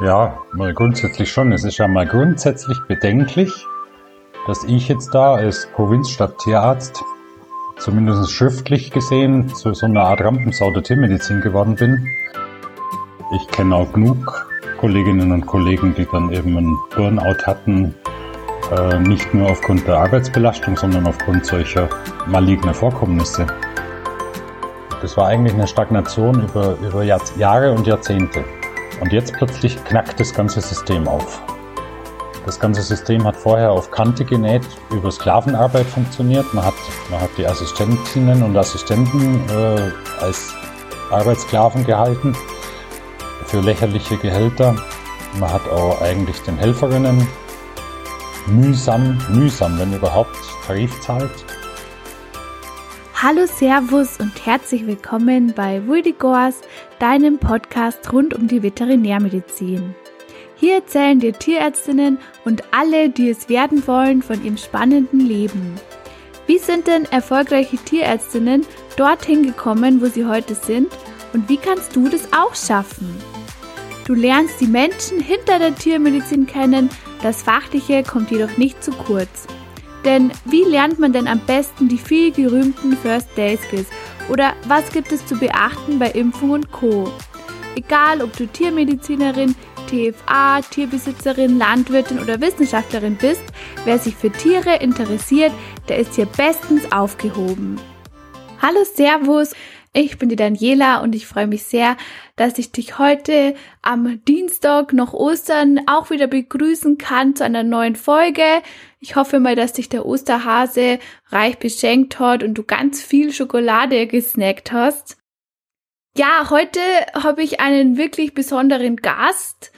Ja, mal grundsätzlich schon. Es ist ja mal grundsätzlich bedenklich, dass ich jetzt da als Provinzstadttierarzt zumindest schriftlich gesehen zu so einer Art Rampensau der Tiermedizin geworden bin. Ich kenne auch genug Kolleginnen und Kollegen, die dann eben einen Burnout hatten, äh, nicht nur aufgrund der Arbeitsbelastung, sondern aufgrund solcher maligner Vorkommnisse. Das war eigentlich eine Stagnation über, über Jahre und Jahrzehnte. Und jetzt plötzlich knackt das ganze System auf. Das ganze System hat vorher auf Kante genäht, über Sklavenarbeit funktioniert. Man hat, man hat die Assistentinnen und Assistenten äh, als Arbeitssklaven gehalten für lächerliche Gehälter. Man hat auch eigentlich den Helferinnen mühsam, mühsam, wenn überhaupt, Tarif zahlt. Hallo, Servus und herzlich willkommen bei Wuldigors, deinem Podcast rund um die Veterinärmedizin. Hier erzählen dir Tierärztinnen und alle, die es werden wollen, von ihrem spannenden Leben. Wie sind denn erfolgreiche Tierärztinnen dorthin gekommen, wo sie heute sind? Und wie kannst du das auch schaffen? Du lernst die Menschen hinter der Tiermedizin kennen, das Fachliche kommt jedoch nicht zu kurz. Denn wie lernt man denn am besten die viel gerühmten First Day Skills? Oder was gibt es zu beachten bei Impfung und Co? Egal, ob du Tiermedizinerin, TFA, Tierbesitzerin, Landwirtin oder Wissenschaftlerin bist, wer sich für Tiere interessiert, der ist hier bestens aufgehoben. Hallo Servus, ich bin die Daniela und ich freue mich sehr, dass ich dich heute am Dienstag nach Ostern auch wieder begrüßen kann zu einer neuen Folge. Ich hoffe mal, dass dich der Osterhase reich beschenkt hat und du ganz viel Schokolade gesnackt hast. Ja, heute habe ich einen wirklich besonderen Gast.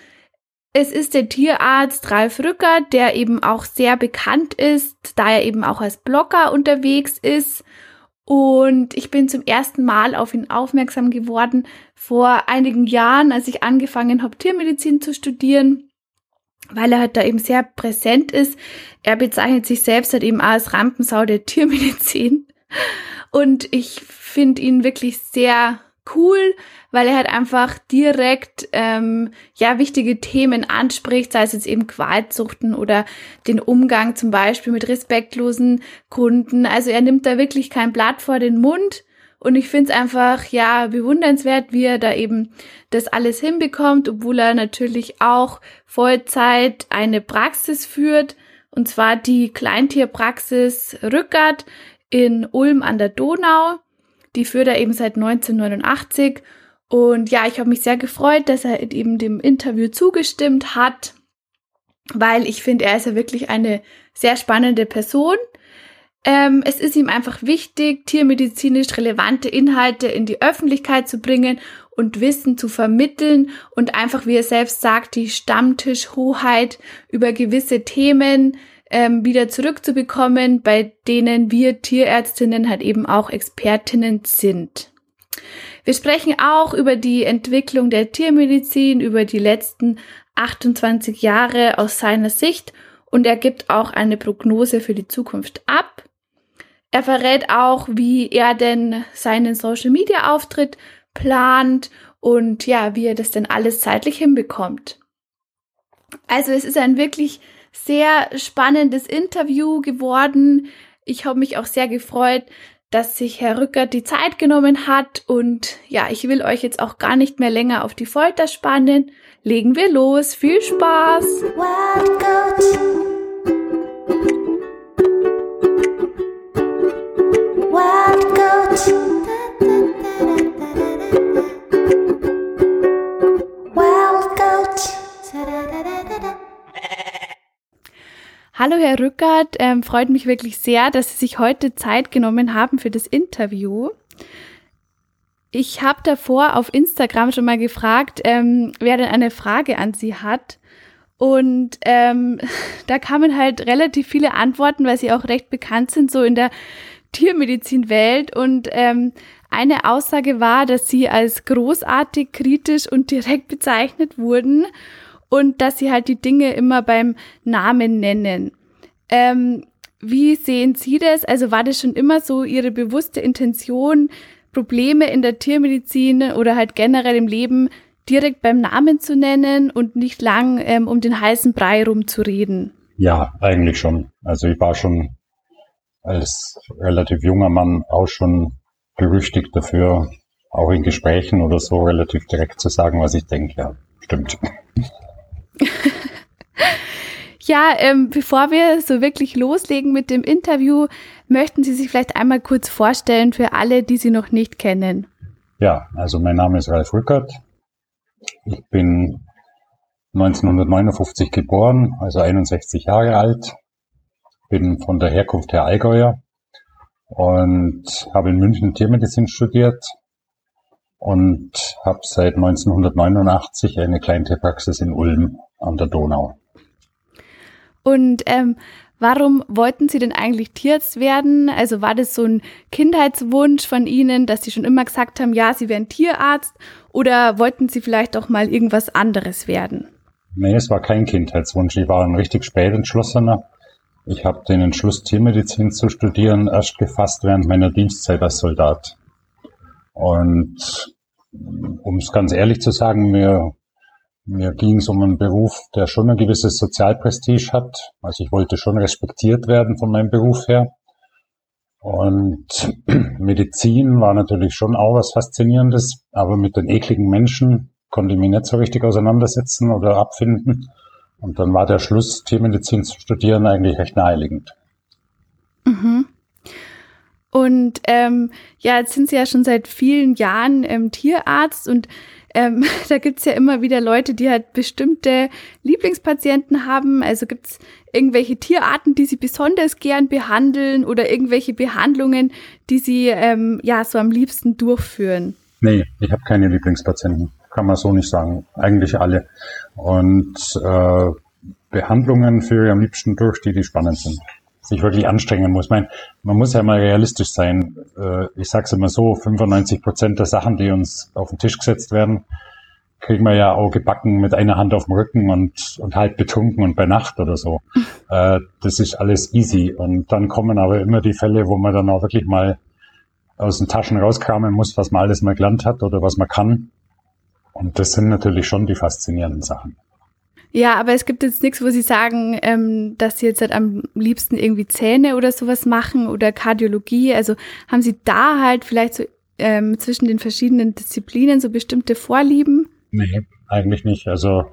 Es ist der Tierarzt Ralf Rücker, der eben auch sehr bekannt ist, da er eben auch als Blogger unterwegs ist und ich bin zum ersten Mal auf ihn aufmerksam geworden vor einigen Jahren, als ich angefangen habe, Tiermedizin zu studieren, weil er halt da eben sehr präsent ist. Er bezeichnet sich selbst halt eben als Rampensau der Tiermedizin. Und ich finde ihn wirklich sehr cool, weil er halt einfach direkt ähm, ja wichtige Themen anspricht, sei es jetzt eben Qualzuchten oder den Umgang zum Beispiel mit respektlosen Kunden. Also er nimmt da wirklich kein Blatt vor den Mund. Und ich finde es einfach, ja, bewundernswert, wie er da eben das alles hinbekommt, obwohl er natürlich auch Vollzeit eine Praxis führt, und zwar die Kleintierpraxis Rückert in Ulm an der Donau. Die führt er eben seit 1989. Und ja, ich habe mich sehr gefreut, dass er eben dem Interview zugestimmt hat, weil ich finde, er ist ja wirklich eine sehr spannende Person. Ähm, es ist ihm einfach wichtig, tiermedizinisch relevante Inhalte in die Öffentlichkeit zu bringen und Wissen zu vermitteln und einfach, wie er selbst sagt, die Stammtischhoheit über gewisse Themen ähm, wieder zurückzubekommen, bei denen wir Tierärztinnen halt eben auch Expertinnen sind. Wir sprechen auch über die Entwicklung der Tiermedizin, über die letzten 28 Jahre aus seiner Sicht und er gibt auch eine Prognose für die Zukunft ab. Er verrät auch, wie er denn seinen Social Media Auftritt plant und ja, wie er das denn alles zeitlich hinbekommt. Also es ist ein wirklich sehr spannendes Interview geworden. Ich habe mich auch sehr gefreut, dass sich Herr Rückert die Zeit genommen hat und ja, ich will euch jetzt auch gar nicht mehr länger auf die Folter spannen. Legen wir los. Viel Spaß! Wild Goat. Wild Goat. Hallo Herr Rückert, ähm, freut mich wirklich sehr, dass Sie sich heute Zeit genommen haben für das Interview. Ich habe davor auf Instagram schon mal gefragt, ähm, wer denn eine Frage an Sie hat. Und ähm, da kamen halt relativ viele Antworten, weil sie auch recht bekannt sind, so in der Tiermedizinwelt. Und ähm, eine Aussage war, dass sie als großartig, kritisch und direkt bezeichnet wurden und dass sie halt die Dinge immer beim Namen nennen. Ähm, wie sehen Sie das? Also war das schon immer so Ihre bewusste Intention, Probleme in der Tiermedizin oder halt generell im Leben direkt beim Namen zu nennen und nicht lang ähm, um den heißen Brei rumzureden. Ja, eigentlich schon. Also ich war schon als relativ junger Mann auch schon berüchtigt dafür, auch in Gesprächen oder so relativ direkt zu sagen, was ich denke. Ja, stimmt. ja, ähm, bevor wir so wirklich loslegen mit dem Interview, möchten Sie sich vielleicht einmal kurz vorstellen für alle, die Sie noch nicht kennen. Ja, also mein Name ist Ralf Rückert. Ich bin 1959 geboren, also 61 Jahre alt. Bin von der Herkunft her Allgäuer und habe in München Tiermedizin studiert und habe seit 1989 eine Kleintierpraxis in Ulm an der Donau. Und ähm, warum wollten Sie denn eigentlich Tierarzt werden? Also war das so ein Kindheitswunsch von Ihnen, dass Sie schon immer gesagt haben, ja, Sie wären Tierarzt? Oder wollten Sie vielleicht auch mal irgendwas anderes werden? Nee, es war kein Kindheitswunsch. Ich war ein richtig spät entschlossener. Ich habe den Entschluss, Tiermedizin zu studieren, erst gefasst während meiner Dienstzeit als Soldat. Und um es ganz ehrlich zu sagen, mir, mir ging es um einen Beruf, der schon ein gewisses Sozialprestige hat. Also ich wollte schon respektiert werden von meinem Beruf her. Und Medizin war natürlich schon auch was Faszinierendes, aber mit den ekligen Menschen konnte ich mich nicht so richtig auseinandersetzen oder abfinden. Und dann war der Schluss, Tiermedizin zu studieren, eigentlich recht naheliegend. Mhm. Und ähm, ja, jetzt sind Sie ja schon seit vielen Jahren ähm, Tierarzt und ähm, da gibt's ja immer wieder Leute, die halt bestimmte Lieblingspatienten haben. Also gibt's irgendwelche Tierarten, die Sie besonders gern behandeln oder irgendwelche Behandlungen, die Sie ähm, ja so am liebsten durchführen? Nee, ich habe keine Lieblingspatienten kann man so nicht sagen. Eigentlich alle. Und äh, Behandlungen führe ich am liebsten durch, die, die spannend sind. Sich wirklich anstrengen muss. Man, man muss ja mal realistisch sein. Äh, ich sage es immer so, 95 Prozent der Sachen, die uns auf den Tisch gesetzt werden, kriegen wir ja auch gebacken mit einer Hand auf dem Rücken und, und halb betrunken und bei Nacht oder so. Äh, das ist alles easy. Und dann kommen aber immer die Fälle, wo man dann auch wirklich mal aus den Taschen rauskramen muss, was man alles mal gelernt hat oder was man kann. Und das sind natürlich schon die faszinierenden Sachen. Ja, aber es gibt jetzt nichts, wo Sie sagen, ähm, dass Sie jetzt halt am liebsten irgendwie Zähne oder sowas machen oder Kardiologie. Also haben Sie da halt vielleicht so ähm, zwischen den verschiedenen Disziplinen so bestimmte Vorlieben? Nee, eigentlich nicht. Also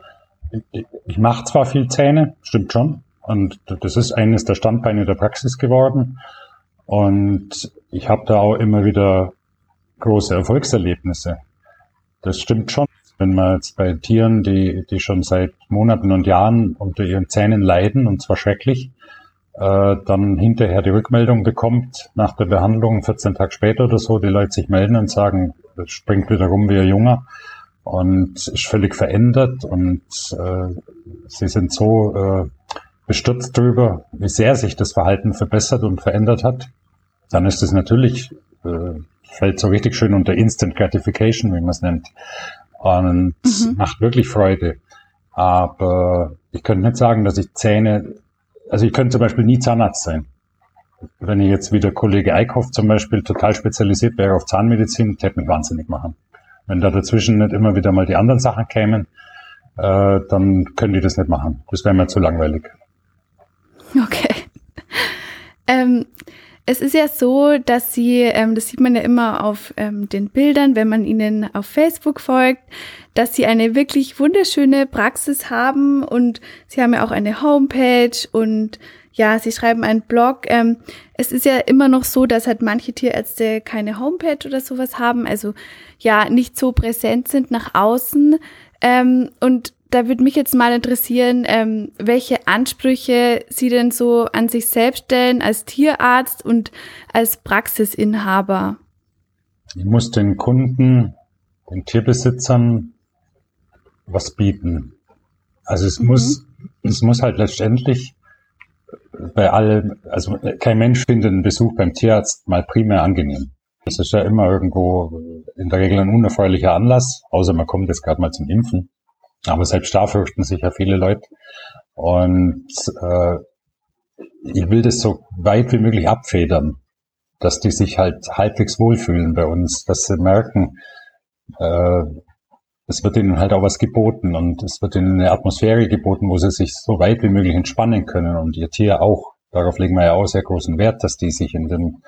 ich, ich mache zwar viel Zähne, stimmt schon. Und das ist eines der Standbeine der Praxis geworden. Und ich habe da auch immer wieder große Erfolgserlebnisse. Das stimmt schon. Wenn man jetzt bei Tieren, die, die schon seit Monaten und Jahren unter ihren Zähnen leiden, und zwar schrecklich, äh, dann hinterher die Rückmeldung bekommt, nach der Behandlung 14 Tage später oder so, die Leute sich melden und sagen, das springt wieder rum wie ein Junger und ist völlig verändert und äh, sie sind so äh, bestürzt darüber, wie sehr sich das Verhalten verbessert und verändert hat, dann ist es natürlich äh, fällt so richtig schön unter Instant Gratification, wie man es nennt. Und mhm. macht wirklich Freude. Aber ich könnte nicht sagen, dass ich Zähne, also ich könnte zum Beispiel nie Zahnarzt sein. Wenn ich jetzt wie der Kollege Eickhoff zum Beispiel total spezialisiert wäre auf Zahnmedizin, täte mich wahnsinnig machen. Wenn da dazwischen nicht immer wieder mal die anderen Sachen kämen, äh, dann könnte ich das nicht machen. Das wäre mir zu langweilig. Okay. Ähm, es ist ja so, dass sie, ähm, das sieht man ja immer auf ähm, den Bildern, wenn man ihnen auf Facebook folgt, dass sie eine wirklich wunderschöne Praxis haben und sie haben ja auch eine Homepage und ja, sie schreiben einen Blog. Ähm, es ist ja immer noch so, dass halt manche Tierärzte keine Homepage oder sowas haben, also ja, nicht so präsent sind nach außen. Ähm, und da würde mich jetzt mal interessieren, ähm, welche Ansprüche Sie denn so an sich selbst stellen als Tierarzt und als Praxisinhaber. Ich muss den Kunden, den Tierbesitzern was bieten. Also es mhm. muss, es muss halt letztendlich bei allem, also kein Mensch findet einen Besuch beim Tierarzt mal primär angenehm. Das ist ja immer irgendwo in der Regel ein unerfreulicher Anlass, außer man kommt jetzt gerade mal zum Impfen. Aber selbst da fürchten sich ja viele Leute. Und äh, ich will das so weit wie möglich abfedern, dass die sich halt halbwegs wohlfühlen bei uns, dass sie merken, äh, es wird ihnen halt auch was geboten und es wird ihnen eine Atmosphäre geboten, wo sie sich so weit wie möglich entspannen können und ihr Tier auch. Darauf legen wir ja auch sehr großen Wert, dass die sich in den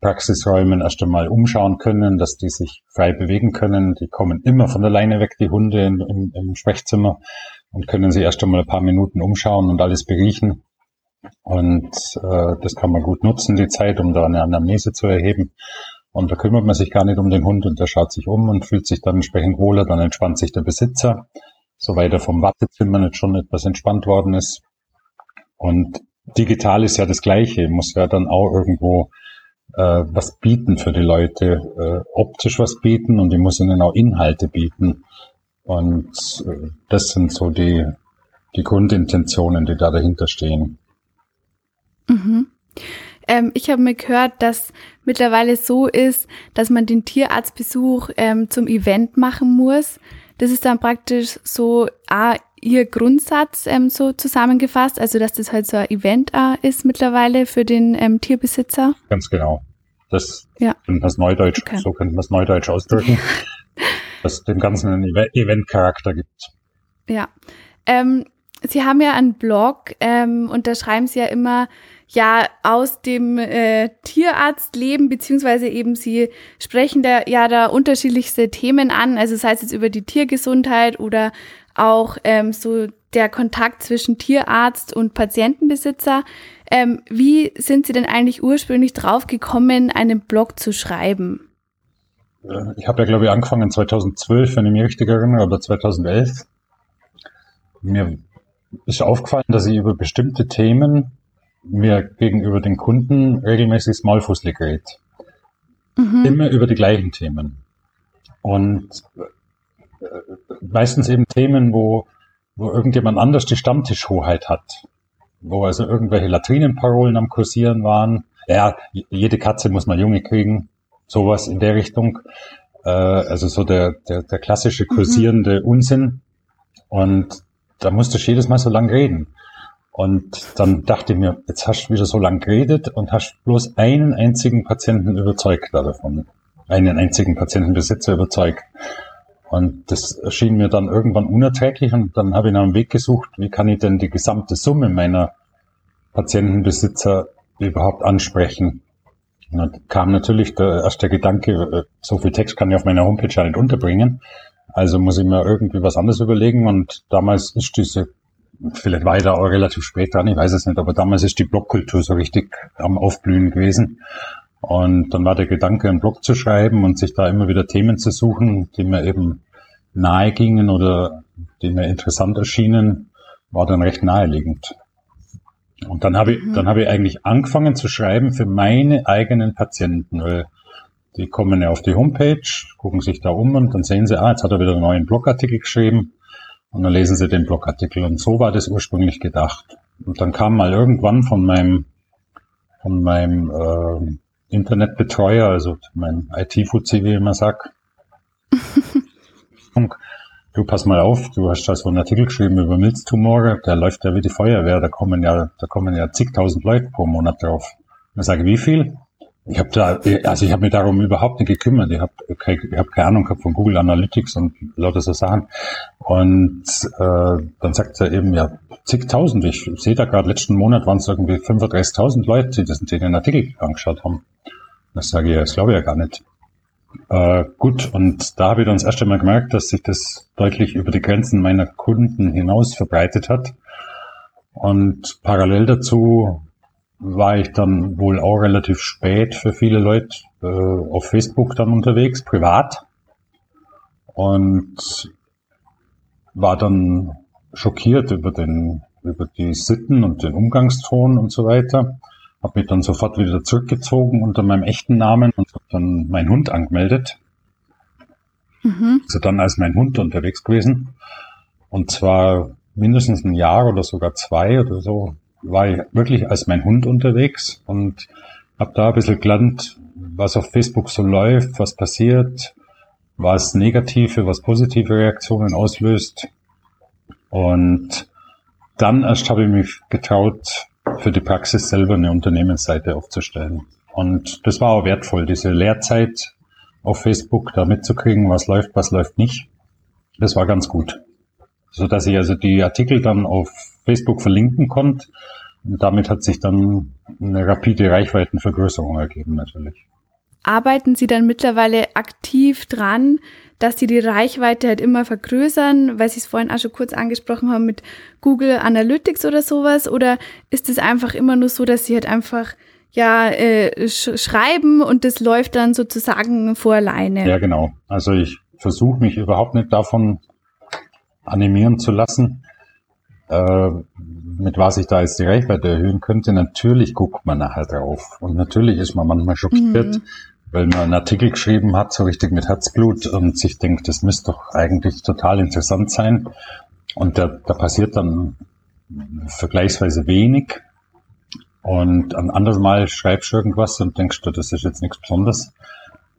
Praxisräumen erst einmal umschauen können, dass die sich frei bewegen können. Die kommen immer von der Leine weg, die Hunde im, im Sprechzimmer und können sich erst einmal ein paar Minuten umschauen und alles beriechen. Und äh, das kann man gut nutzen, die Zeit, um da eine Anamnese zu erheben. Und da kümmert man sich gar nicht um den Hund und der schaut sich um und fühlt sich dann entsprechend wohler, dann entspannt sich der Besitzer, soweit er vom Wartezimmer nicht schon etwas entspannt worden ist. Und digital ist ja das Gleiche, muss ja dann auch irgendwo äh, was bieten für die Leute, äh, optisch was bieten und ich muss ihnen auch Inhalte bieten. Und äh, das sind so die, die Grundintentionen, die da dahinter stehen. Mhm. Ähm, ich habe mir gehört, dass mittlerweile so ist, dass man den Tierarztbesuch ähm, zum Event machen muss. Das ist dann praktisch so ah, ihr Grundsatz ähm, so zusammengefasst, also dass das halt so ein Event ah, ist mittlerweile für den ähm, Tierbesitzer. Ganz genau. Das ja. könnte man Neudeutsch, okay. so könnte man es Neudeutsch ausdrücken, dass dem Ganzen einen Event-Charakter gibt. Ja. Ähm, Sie haben ja einen Blog ähm, und da schreiben Sie ja immer, ja aus dem äh, Tierarztleben, beziehungsweise eben sie sprechen da ja da unterschiedlichste Themen an, also sei es jetzt über die Tiergesundheit oder auch ähm, so der Kontakt zwischen Tierarzt und Patientenbesitzer. Ähm, wie sind Sie denn eigentlich ursprünglich drauf gekommen, einen Blog zu schreiben? Äh, ich habe ja, glaube ich, angefangen 2012, wenn ich mich richtig erinnere, oder 2011. Mir ist aufgefallen, dass ich über bestimmte Themen mir gegenüber den Kunden regelmäßig Smallfußlig rede. Mhm. Immer über die gleichen Themen. Und äh, meistens eben Themen, wo, wo irgendjemand anders die Stammtischhoheit hat. Wo also irgendwelche Latrinenparolen am Kursieren waren. Ja, jede Katze muss mal Junge kriegen. Sowas in der Richtung. Äh, also so der, der, der klassische mhm. kursierende mhm. Unsinn. Und da musste ich jedes Mal so lang reden. Und dann dachte ich mir, jetzt hast du wieder so lang geredet und hast bloß einen einzigen Patienten überzeugt davon. Einen einzigen Patientenbesitzer überzeugt. Und das erschien mir dann irgendwann unerträglich und dann habe ich nach einem Weg gesucht, wie kann ich denn die gesamte Summe meiner Patientenbesitzer überhaupt ansprechen. Und dann kam natürlich der erste Gedanke, so viel Text kann ich auf meiner Homepage ja nicht unterbringen. Also muss ich mir irgendwie was anderes überlegen. Und damals ist diese vielleicht weiter auch relativ spät dran, ich weiß es nicht, aber damals ist die Blogkultur so richtig am Aufblühen gewesen. Und dann war der Gedanke, einen Blog zu schreiben und sich da immer wieder Themen zu suchen, die mir eben nahe gingen oder die mir interessant erschienen, war dann recht naheliegend. Und dann habe ich, mhm. dann habe ich eigentlich angefangen zu schreiben für meine eigenen Patienten, weil die kommen ja auf die Homepage, gucken sich da um und dann sehen sie, ah, jetzt hat er wieder einen neuen Blogartikel geschrieben und dann lesen Sie den Blogartikel. Und so war das ursprünglich gedacht. Und dann kam mal irgendwann von meinem, von meinem äh, Internetbetreuer, also mein IT-Fuzzi, wie ich immer sag, du pass mal auf, du hast da so einen Artikel geschrieben über Milztumore, der läuft ja wie die Feuerwehr, da kommen ja, da kommen ja zigtausend Leute pro Monat drauf. Und dann sage ich, wie viel? Ich habe da, also ich habe mich darum überhaupt nicht gekümmert. Ich habe keine, ich hab keine Ahnung gehabt von Google Analytics und lauter so Sachen. Und äh, dann sagt er eben, ja, zigtausend. Ich sehe da gerade, letzten Monat waren es irgendwie 35.000 Leute, die, das, den Artikel angeschaut haben. Das sage ich, das glaube ich ja gar nicht. Äh, gut, und da habe ich dann das erste Mal gemerkt, dass sich das deutlich über die Grenzen meiner Kunden hinaus verbreitet hat. Und parallel dazu war ich dann wohl auch relativ spät für viele Leute äh, auf Facebook dann unterwegs, privat. Und war dann schockiert über den, über die Sitten und den Umgangston und so weiter. Hab mich dann sofort wieder zurückgezogen unter meinem echten Namen und hab dann meinen Hund angemeldet. Mhm. Also dann als mein Hund unterwegs gewesen. Und zwar mindestens ein Jahr oder sogar zwei oder so war ich wirklich als mein Hund unterwegs und habe da ein bisschen gelernt, was auf Facebook so läuft, was passiert, was negative, was positive Reaktionen auslöst. Und dann erst habe ich mich getraut, für die Praxis selber eine Unternehmensseite aufzustellen. Und das war auch wertvoll, diese Lehrzeit auf Facebook da mitzukriegen, was läuft, was läuft nicht. Das war ganz gut. So dass ich also die Artikel dann auf Facebook verlinken konnte. Und damit hat sich dann eine rapide Reichweitenvergrößerung ergeben natürlich. Arbeiten Sie dann mittlerweile aktiv dran, dass Sie die Reichweite halt immer vergrößern, weil Sie es vorhin auch schon kurz angesprochen haben mit Google Analytics oder sowas? Oder ist es einfach immer nur so, dass Sie halt einfach ja äh, sch schreiben und das läuft dann sozusagen vor alleine? Ja, genau. Also ich versuche mich überhaupt nicht davon animieren zu lassen, äh, mit was ich da jetzt die Reichweite erhöhen könnte. Natürlich guckt man nachher drauf und natürlich ist man manchmal schockiert, mhm. weil man einen Artikel geschrieben hat, so richtig mit Herzblut und sich denkt, das müsste doch eigentlich total interessant sein. Und da, da passiert dann vergleichsweise wenig. Und ein anderes Mal schreibst du irgendwas und denkst du, das ist jetzt nichts Besonderes.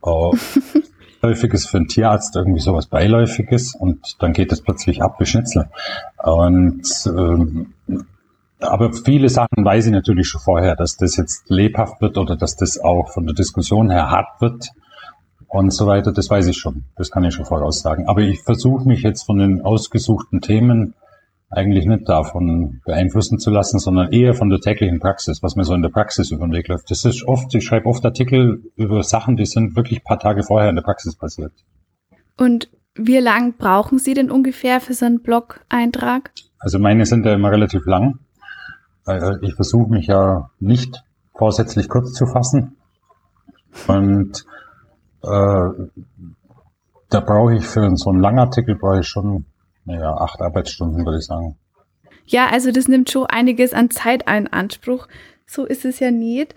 Beiläufiges für einen Tierarzt irgendwie sowas Beiläufiges und dann geht es plötzlich ab wie Schnitzel. Und ähm, aber viele Sachen weiß ich natürlich schon vorher, dass das jetzt lebhaft wird oder dass das auch von der Diskussion her hart wird und so weiter. Das weiß ich schon. Das kann ich schon voraussagen. Aber ich versuche mich jetzt von den ausgesuchten Themen eigentlich nicht davon beeinflussen zu lassen, sondern eher von der täglichen Praxis, was mir so in der Praxis über den Weg läuft. Das ist oft, ich schreibe oft Artikel über Sachen, die sind wirklich paar Tage vorher in der Praxis passiert. Und wie lang brauchen Sie denn ungefähr für so einen Blog-Eintrag? Also meine sind ja immer relativ lang. Ich versuche mich ja nicht vorsätzlich kurz zu fassen. Und äh, da brauche ich für so einen langen Artikel brauche ich schon naja, acht Arbeitsstunden, würde ich sagen. Ja, also das nimmt schon einiges an Zeit in Anspruch. So ist es ja nicht.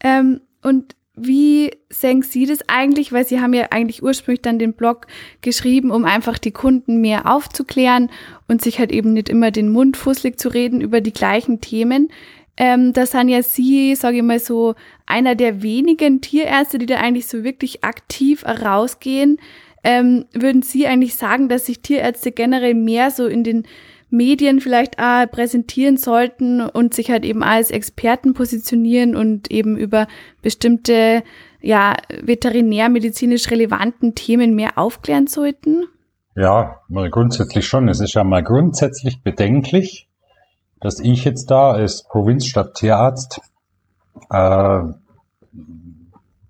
Ähm, und wie sehen Sie das eigentlich? Weil Sie haben ja eigentlich ursprünglich dann den Blog geschrieben, um einfach die Kunden mehr aufzuklären und sich halt eben nicht immer den Mund fusselig zu reden über die gleichen Themen. Ähm, da sind ja Sie, sage ich mal so, einer der wenigen Tierärzte, die da eigentlich so wirklich aktiv rausgehen. Ähm, würden Sie eigentlich sagen, dass sich Tierärzte generell mehr so in den Medien vielleicht auch präsentieren sollten und sich halt eben als Experten positionieren und eben über bestimmte ja, veterinärmedizinisch relevanten Themen mehr aufklären sollten? Ja, mal grundsätzlich schon. Es ist ja mal grundsätzlich bedenklich, dass ich jetzt da als Provinzstadt-Tierarzt äh,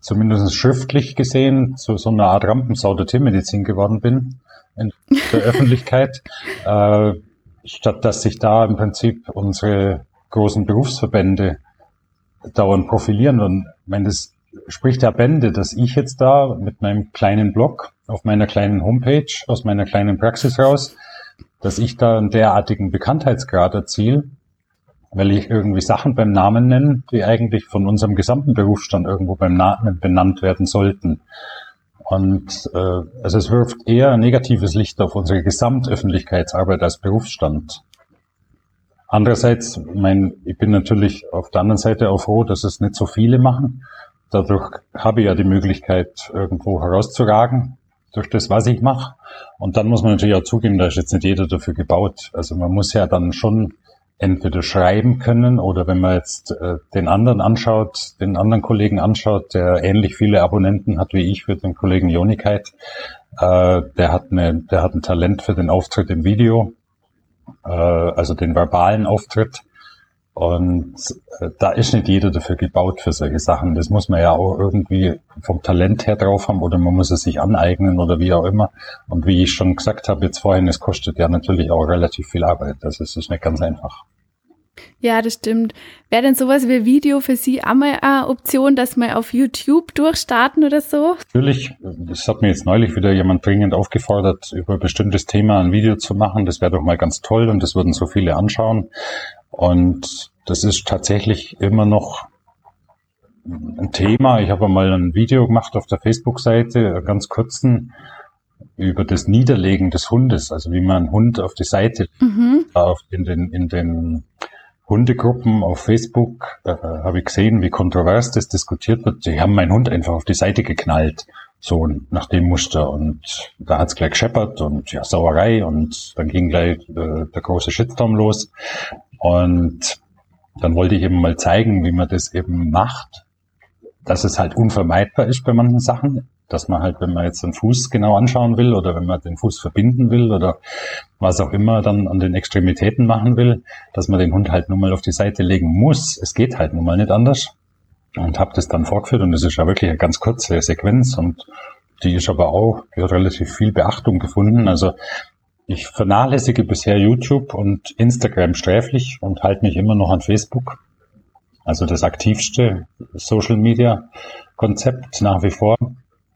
zumindest schriftlich gesehen zu so einer Art Rampensau der Tiermedizin geworden bin in der Öffentlichkeit, äh, statt dass sich da im Prinzip unsere großen Berufsverbände dauernd profilieren. Und ich meine, das spricht ja Bände, dass ich jetzt da mit meinem kleinen Blog auf meiner kleinen Homepage aus meiner kleinen Praxis raus, dass ich da einen derartigen Bekanntheitsgrad erziele, weil ich irgendwie Sachen beim Namen nenne, die eigentlich von unserem gesamten Berufsstand irgendwo beim Namen benannt werden sollten. Und äh, also es wirft eher ein negatives Licht auf unsere Gesamtöffentlichkeitsarbeit als Berufsstand. Andererseits, mein, ich bin natürlich auf der anderen Seite auch froh, dass es nicht so viele machen. Dadurch habe ich ja die Möglichkeit, irgendwo herauszuragen durch das, was ich mache. Und dann muss man natürlich auch zugeben, da ist jetzt nicht jeder dafür gebaut. Also man muss ja dann schon entweder schreiben können oder wenn man jetzt äh, den anderen anschaut, den anderen Kollegen anschaut, der ähnlich viele Abonnenten hat wie ich für den Kollegen Jonikheit, äh, der hat eine, der hat ein Talent für den Auftritt im Video, äh, also den verbalen Auftritt. Und äh, da ist nicht jeder dafür gebaut für solche Sachen. Das muss man ja auch irgendwie vom Talent her drauf haben oder man muss es sich aneignen oder wie auch immer. Und wie ich schon gesagt habe jetzt vorhin, es kostet ja natürlich auch relativ viel Arbeit. Also es ist nicht ganz einfach. Ja, das stimmt. Wäre denn sowas wie Video für Sie einmal eine Option, dass wir auf YouTube durchstarten oder so? Natürlich. Das hat mir jetzt neulich wieder jemand dringend aufgefordert, über ein bestimmtes Thema ein Video zu machen. Das wäre doch mal ganz toll und das würden so viele anschauen. Und das ist tatsächlich immer noch ein Thema. Ich habe mal ein Video gemacht auf der Facebook-Seite, ganz kurzen, über das Niederlegen des Hundes, also wie man einen Hund auf die Seite mhm. auf, in den, in den Hundegruppen auf Facebook äh, habe ich gesehen, wie kontrovers das diskutiert wird. Die haben meinen Hund einfach auf die Seite geknallt, so nach dem Muster. Und da hat's gleich gescheppert und ja, Sauerei und dann ging gleich äh, der große Shitstorm los. Und dann wollte ich eben mal zeigen, wie man das eben macht, dass es halt unvermeidbar ist bei manchen Sachen. dass man halt, wenn man jetzt den Fuß genau anschauen will oder wenn man den Fuß verbinden will oder was auch immer dann an den Extremitäten machen will, dass man den Hund halt nur mal auf die Seite legen muss. Es geht halt nun mal nicht anders. Und habe das dann vorgeführt und es ist ja wirklich eine ganz kurze Sequenz und die ist aber auch, die relativ viel Beachtung gefunden. Also ich vernachlässige bisher YouTube und Instagram sträflich und halte mich immer noch an Facebook. Also das aktivste Social Media Konzept nach wie vor.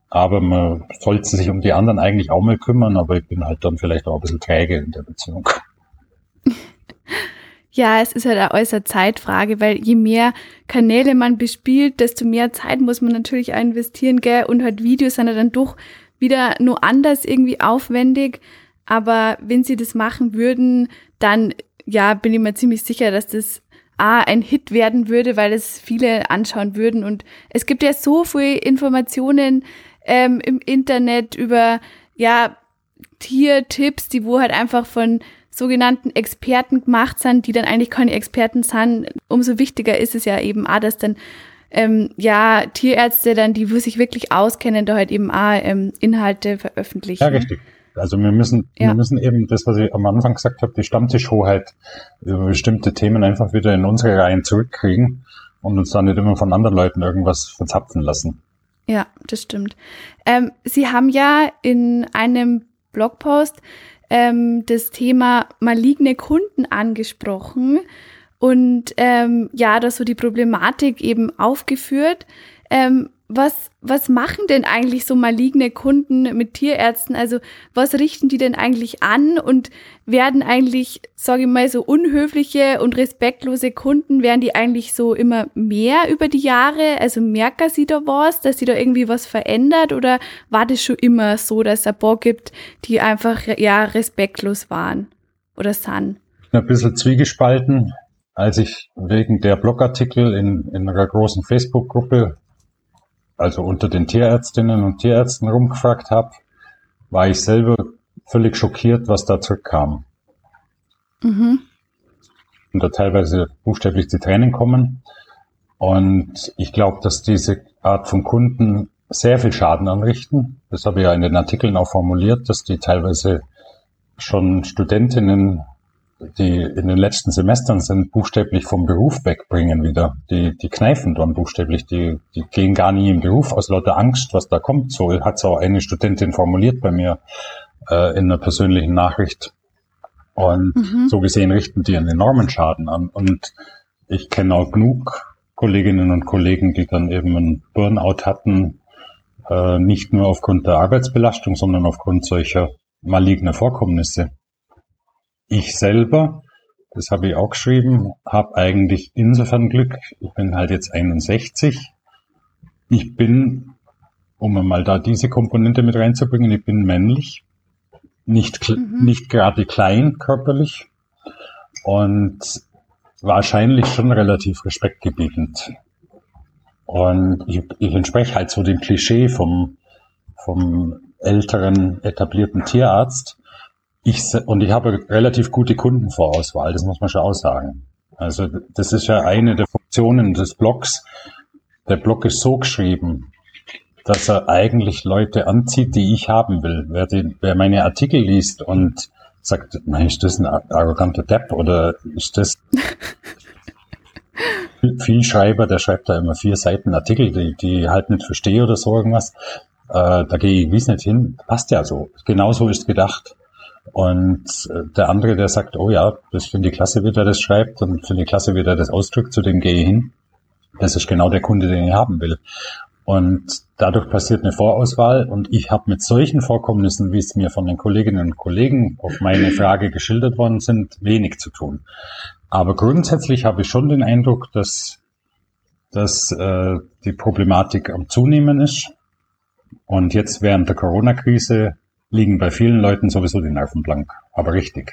Aber man sollte sich um die anderen eigentlich auch mal kümmern, aber ich bin halt dann vielleicht auch ein bisschen träge in der Beziehung. Ja, es ist halt eine äußere Zeitfrage, weil je mehr Kanäle man bespielt, desto mehr Zeit muss man natürlich auch investieren, gell? Und halt Videos sind ja dann doch wieder nur anders irgendwie aufwendig. Aber wenn sie das machen würden, dann ja, bin ich mir ziemlich sicher, dass das A, ein Hit werden würde, weil es viele anschauen würden. Und es gibt ja so viele Informationen ähm, im Internet über ja Tiertipps, die wo halt einfach von sogenannten Experten gemacht sind, die dann eigentlich keine Experten sind. Umso wichtiger ist es ja eben auch, dass dann ähm, ja Tierärzte dann, die sich wirklich auskennen, da halt eben auch ähm, Inhalte veröffentlichen. Ja, richtig. Also wir müssen, ja. wir müssen eben das, was ich am Anfang gesagt habe, die Stammtischhoheit über bestimmte Themen einfach wieder in unsere Reihen zurückkriegen und uns dann nicht immer von anderen Leuten irgendwas verzapfen lassen. Ja, das stimmt. Ähm, Sie haben ja in einem Blogpost ähm, das Thema maligne Kunden angesprochen und ähm, ja, da so die Problematik eben aufgeführt. Ähm, was, was machen denn eigentlich so maligne Kunden mit Tierärzten? Also was richten die denn eigentlich an und werden eigentlich, sage ich mal, so unhöfliche und respektlose Kunden, werden die eigentlich so immer mehr über die Jahre? Also merken sie da was, dass sie da irgendwie was verändert oder war das schon immer so, dass es ein paar gibt, die einfach ja respektlos waren oder sind? Ein bisschen zwiegespalten. Als ich wegen der Blogartikel in, in einer großen Facebook-Gruppe also unter den Tierärztinnen und Tierärzten rumgefragt habe, war ich selber völlig schockiert, was da zurückkam. Mhm. Und da teilweise buchstäblich die Tränen kommen. Und ich glaube, dass diese Art von Kunden sehr viel Schaden anrichten. Das habe ich ja in den Artikeln auch formuliert, dass die teilweise schon Studentinnen die in den letzten Semestern sind, buchstäblich vom Beruf wegbringen wieder. Die, die kneifen dann buchstäblich, die, die gehen gar nie im Beruf aus lauter Angst, was da kommt. So hat es auch eine Studentin formuliert bei mir äh, in einer persönlichen Nachricht. Und mhm. so gesehen richten die einen enormen Schaden an. Und ich kenne auch genug Kolleginnen und Kollegen, die dann eben einen Burnout hatten, äh, nicht nur aufgrund der Arbeitsbelastung, sondern aufgrund solcher maligner Vorkommnisse. Ich selber, das habe ich auch geschrieben, habe eigentlich insofern Glück. Ich bin halt jetzt 61. Ich bin, um mal da diese Komponente mit reinzubringen, ich bin männlich, nicht, mhm. nicht gerade klein körperlich und wahrscheinlich schon relativ respektgebietend. Und ich, ich entspreche halt so dem Klischee vom, vom älteren etablierten Tierarzt, ich, und ich habe relativ gute Kundenvorauswahl, das muss man schon aussagen. Also das ist ja eine der Funktionen des Blogs. Der Blog ist so geschrieben, dass er eigentlich Leute anzieht, die ich haben will. Wer, die, wer meine Artikel liest und sagt, nein, ist das ein arroganter Depp oder ist das viel Schreiber, der schreibt da immer vier Seiten Artikel, die, die halt nicht verstehe oder so irgendwas. Äh, da gehe ich wie nicht hin. Passt ja so. Genauso ist gedacht. Und äh, der andere, der sagt, oh ja, das finde ich klasse, wie der das schreibt und finde ich klasse, wie der das ausdrückt, zu dem gehe ich hin. Das ist genau der Kunde, den ich haben will. Und dadurch passiert eine Vorauswahl und ich habe mit solchen Vorkommnissen, wie es mir von den Kolleginnen und Kollegen auf meine Frage geschildert worden sind, wenig zu tun. Aber grundsätzlich habe ich schon den Eindruck, dass, dass äh, die Problematik am Zunehmen ist. Und jetzt während der Corona-Krise liegen bei vielen Leuten sowieso die Nerven blank. Aber richtig.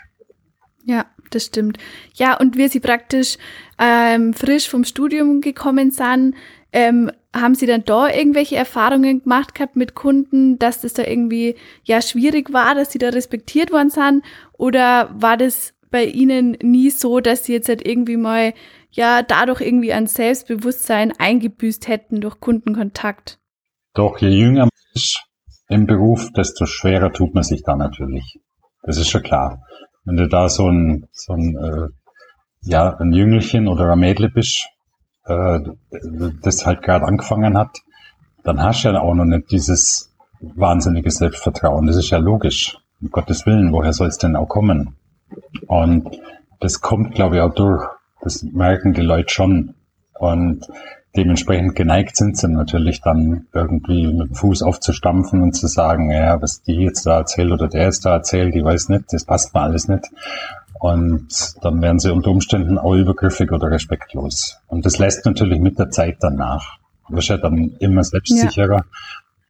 Ja, das stimmt. Ja, und wie Sie praktisch ähm, frisch vom Studium gekommen sind, ähm, haben Sie dann da irgendwelche Erfahrungen gemacht gehabt mit Kunden, dass das da irgendwie ja schwierig war, dass Sie da respektiert worden sind? Oder war das bei Ihnen nie so, dass Sie jetzt halt irgendwie mal ja dadurch irgendwie an Selbstbewusstsein eingebüßt hätten durch Kundenkontakt? Doch je jünger man ist im Beruf, desto schwerer tut man sich da natürlich. Das ist schon klar. Wenn du da so ein, so ein, äh, ja, ein Jüngelchen oder ein Mädel bist, äh, das halt gerade angefangen hat, dann hast du ja auch noch nicht dieses wahnsinnige Selbstvertrauen. Das ist ja logisch. Um Gottes Willen, woher soll es denn auch kommen? Und das kommt, glaube ich, auch durch. Das merken die Leute schon. Und dementsprechend geneigt sind sie natürlich dann irgendwie mit dem Fuß aufzustampfen und zu sagen, ja, was die jetzt da erzählt oder der jetzt da erzählt, die weiß nicht, das passt mir alles nicht. Und dann werden sie unter Umständen auch übergriffig oder respektlos. Und das lässt natürlich mit der Zeit dann nach. Du wirst ja dann immer selbstsicherer.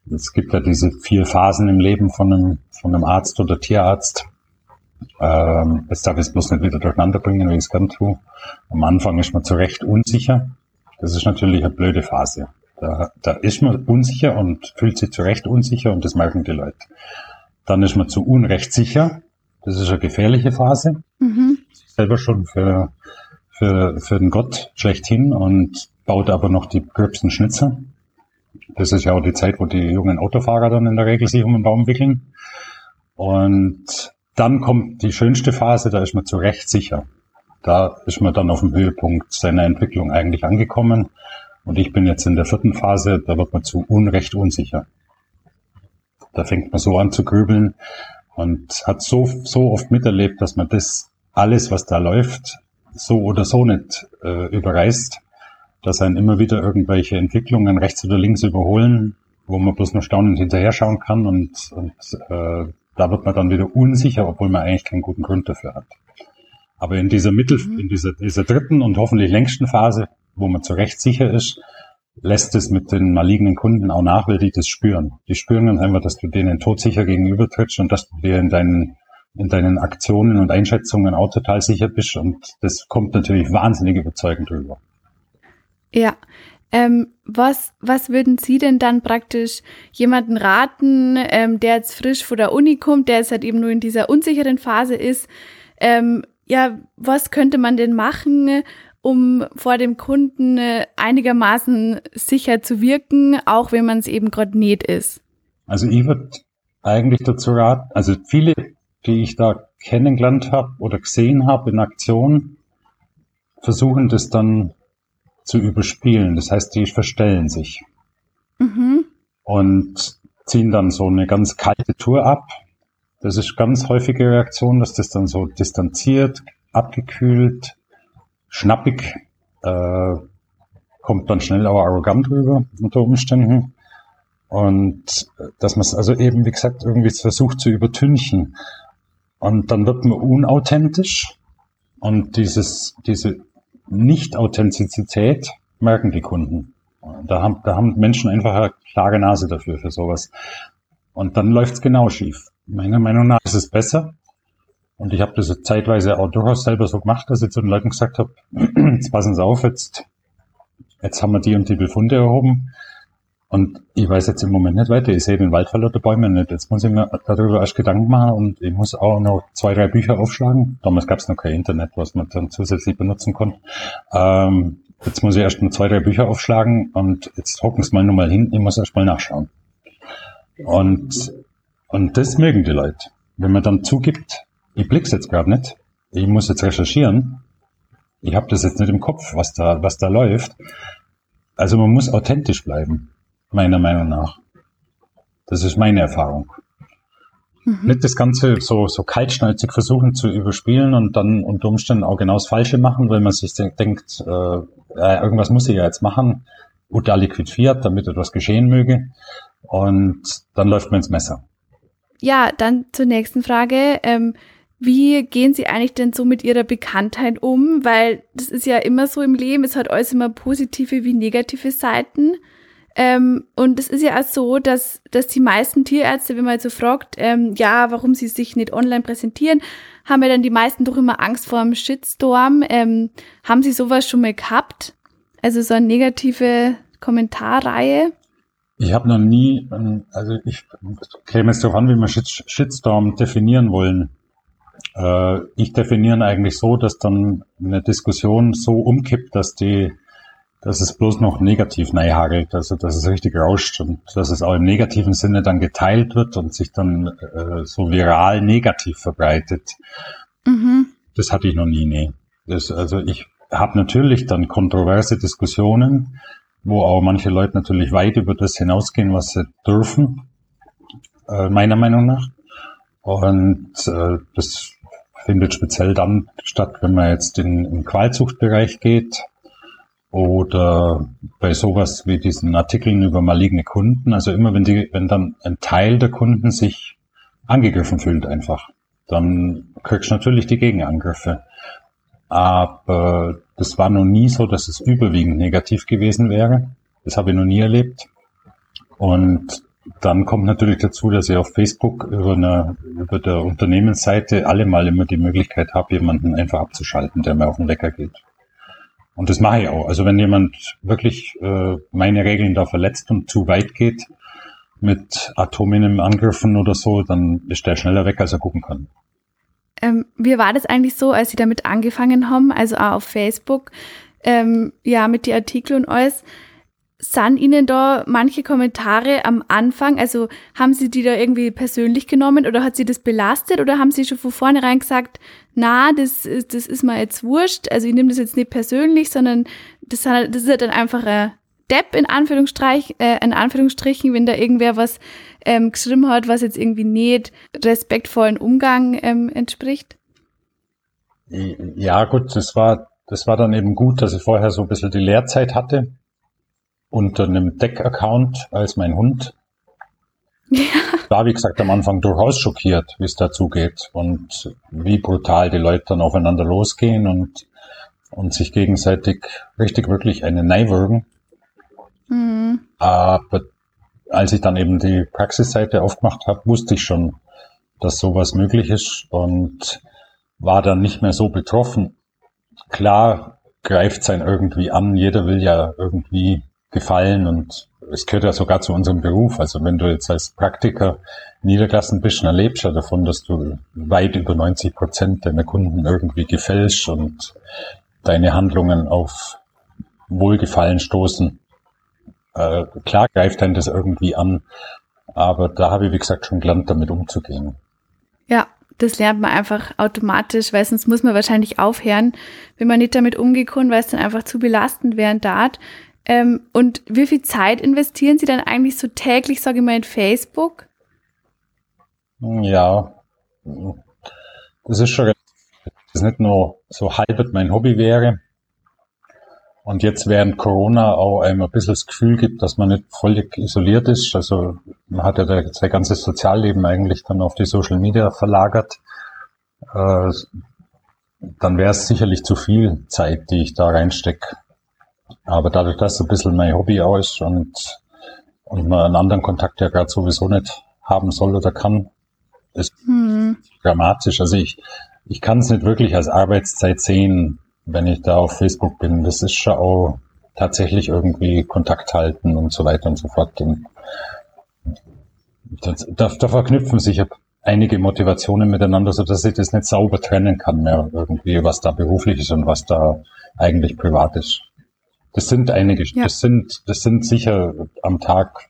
Ja. Es gibt ja diese vier Phasen im Leben von einem, von einem Arzt oder Tierarzt. Ähm, jetzt darf ich es bloß nicht wieder durcheinander bringen, wie ich es gern tue. Am Anfang ist man zu Recht unsicher. Das ist natürlich eine blöde Phase. Da, da ist man unsicher und fühlt sich zu Recht unsicher und das merken die Leute. Dann ist man zu Unrecht sicher. Das ist eine gefährliche Phase. Mhm. Selber schon für, für, für den Gott schlechthin und baut aber noch die gröbsten Schnitzer. Das ist ja auch die Zeit, wo die jungen Autofahrer dann in der Regel sich um den Baum wickeln. Und dann kommt die schönste Phase, da ist man zu Recht sicher. Da ist man dann auf dem Höhepunkt seiner Entwicklung eigentlich angekommen. Und ich bin jetzt in der vierten Phase, da wird man zu Unrecht unsicher. Da fängt man so an zu grübeln und hat so, so oft miterlebt, dass man das alles, was da läuft, so oder so nicht äh, überreißt, dass einen immer wieder irgendwelche Entwicklungen rechts oder links überholen, wo man bloß nur staunend hinterher schauen kann und, und äh, da wird man dann wieder unsicher, obwohl man eigentlich keinen guten Grund dafür hat. Aber in dieser Mittel, mhm. in dieser, dieser dritten und hoffentlich längsten Phase, wo man zu Recht sicher ist, lässt es mit den malignen Kunden auch nach, weil die das spüren. Die spüren dann einfach, dass du denen todsicher gegenübertrittst und dass du dir in deinen, in deinen Aktionen und Einschätzungen auch total sicher bist und das kommt natürlich wahnsinnig überzeugend rüber. Ja. Ähm, was, was würden Sie denn dann praktisch jemanden raten, ähm, der jetzt frisch vor der Uni kommt, der jetzt halt eben nur in dieser unsicheren Phase ist? Ähm, ja, was könnte man denn machen, um vor dem Kunden äh, einigermaßen sicher zu wirken, auch wenn man es eben gerade nicht ist? Also ich würde eigentlich dazu raten, also viele, die ich da kennengelernt habe oder gesehen habe in Aktion, versuchen das dann zu überspielen. Das heißt, die verstellen sich mhm. und ziehen dann so eine ganz kalte Tour ab, das ist ganz häufige Reaktion, dass das dann so distanziert, abgekühlt, schnappig, äh, kommt dann schnell aber arrogant rüber unter Umständen. Und dass man es also eben, wie gesagt, irgendwie versucht zu übertünchen. Und dann wird man unauthentisch. Und dieses, diese Nicht-Authentizität merken die Kunden. Da haben, da haben Menschen einfach eine klare Nase dafür, für sowas. Und dann läuft's genau schief. Meiner Meinung nach ist es besser. Und ich habe das zeitweise auch durchaus selber so gemacht, dass ich zu den Leuten gesagt habe, jetzt passen Sie auf, jetzt, jetzt haben wir die und die Befunde erhoben. Und ich weiß jetzt im Moment nicht weiter. Ich sehe den Wald vor lauter Bäumen nicht. Jetzt muss ich mir darüber erst Gedanken machen und ich muss auch noch zwei, drei Bücher aufschlagen. Damals gab es noch kein Internet, was man dann zusätzlich benutzen konnte. Ähm, jetzt muss ich erst mal zwei, drei Bücher aufschlagen und jetzt hocken Sie mal nur mal hin. Ich muss erst mal nachschauen. Und und das mögen die Leute. Wenn man dann zugibt, ich blick's jetzt gerade nicht, ich muss jetzt recherchieren, ich habe das jetzt nicht im Kopf, was da, was da läuft. Also man muss authentisch bleiben, meiner Meinung nach. Das ist meine Erfahrung. Mhm. Nicht das Ganze so, so kaltschnäuzig versuchen zu überspielen und dann unter Umständen auch genau das Falsche machen, weil man sich denkt, äh, irgendwas muss ich ja jetzt machen, oder liquid fiat, damit etwas geschehen möge. Und dann läuft man ins Messer ja, dann zur nächsten Frage. Ähm, wie gehen Sie eigentlich denn so mit Ihrer Bekanntheit um? Weil das ist ja immer so im Leben, es hat alles immer positive wie negative Seiten. Ähm, und es ist ja auch so, dass, dass die meisten Tierärzte, wenn man jetzt so fragt, ähm, ja, warum sie sich nicht online präsentieren, haben ja dann die meisten doch immer Angst vor einem Shitstorm. Ähm, haben Sie sowas schon mal gehabt? Also so eine negative Kommentarreihe? Ich habe noch nie, also ich käme jetzt darauf an, wie wir Shitstorm definieren wollen. Äh, ich definiere eigentlich so, dass dann eine Diskussion so umkippt, dass die, dass es bloß noch negativ neihagelt, also dass es richtig rauscht und dass es auch im negativen Sinne dann geteilt wird und sich dann äh, so viral negativ verbreitet. Mhm. Das hatte ich noch nie, nee. Das, also ich habe natürlich dann kontroverse Diskussionen, wo auch manche Leute natürlich weit über das hinausgehen, was sie dürfen, äh, meiner Meinung nach. Und äh, das findet speziell dann statt, wenn man jetzt in den Qualzuchtbereich geht oder bei sowas wie diesen Artikeln über maligne Kunden. Also immer wenn die, wenn dann ein Teil der Kunden sich angegriffen fühlt einfach, dann kriegst du natürlich die Gegenangriffe. Aber das war noch nie so, dass es überwiegend negativ gewesen wäre. Das habe ich noch nie erlebt. Und dann kommt natürlich dazu, dass ich auf Facebook über, eine, über der Unternehmensseite alle mal immer die Möglichkeit habe, jemanden einfach abzuschalten, der mir auf den Wecker geht. Und das mache ich auch. Also wenn jemand wirklich äh, meine Regeln da verletzt und zu weit geht mit atominen Angriffen oder so, dann ist der schneller weg, als er gucken kann. Ähm, wie war das eigentlich so, als Sie damit angefangen haben, also auch auf Facebook, ähm, ja, mit den Artikeln und alles? Sind Ihnen da manche Kommentare am Anfang, also haben Sie die da irgendwie persönlich genommen oder hat Sie das belastet oder haben Sie schon von vornherein gesagt, na, das, ist, das ist mir jetzt wurscht, also ich nehme das jetzt nicht persönlich, sondern das, das ist halt dann einfach ein Depp in, Anführungsstrich, äh, in Anführungsstrichen, wenn da irgendwer was ähm, geschrieben hat, was jetzt irgendwie nicht respektvollen Umgang ähm, entspricht? Ja, gut, das war, das war dann eben gut, dass ich vorher so ein bisschen die Lehrzeit hatte unter einem Deck-Account als mein Hund. Ja. War, wie gesagt, am Anfang durchaus schockiert, wie es dazu geht und wie brutal die Leute dann aufeinander losgehen und, und sich gegenseitig richtig wirklich eine Neiwürgen. Mhm. Aber als ich dann eben die Praxisseite aufgemacht habe, wusste ich schon, dass sowas möglich ist und war dann nicht mehr so betroffen. Klar greift sein irgendwie an, jeder will ja irgendwie gefallen und es gehört ja sogar zu unserem Beruf. Also wenn du jetzt als Praktiker niedergelassen bist, dann erlebst du ja davon, dass du weit über 90 Prozent deiner Kunden irgendwie gefälscht und deine Handlungen auf Wohlgefallen stoßen. Äh, klar greift dann das irgendwie an, aber da habe ich, wie gesagt, schon gelernt, damit umzugehen. Ja, das lernt man einfach automatisch, weil sonst muss man wahrscheinlich aufhören, wenn man nicht damit umgehen kann, weil es dann einfach zu belastend während da. Ähm, und wie viel Zeit investieren Sie dann eigentlich so täglich, sage ich mal, in Facebook? Ja, das ist schon, das ist nicht nur so halb mein Hobby wäre. Und jetzt während Corona auch einem ein bisschen das Gefühl gibt, dass man nicht völlig isoliert ist. Also man hat ja sein ganzes Sozialleben eigentlich dann auf die Social Media verlagert. Äh, dann wäre es sicherlich zu viel Zeit, die ich da reinstecke. Aber dadurch, dass es ein bisschen mein Hobby auch ist und, und man einen anderen Kontakt ja gerade sowieso nicht haben soll oder kann, ist hm. dramatisch. Also ich, ich kann es nicht wirklich als Arbeitszeit sehen, wenn ich da auf Facebook bin. Das ist schon auch tatsächlich irgendwie Kontakt halten und so weiter und so fort. Und das, da, da verknüpfen sich einige Motivationen miteinander, so dass ich das nicht sauber trennen kann mehr irgendwie, was da beruflich ist und was da eigentlich privat ist. Das sind einige, ja. das sind, das sind sicher am Tag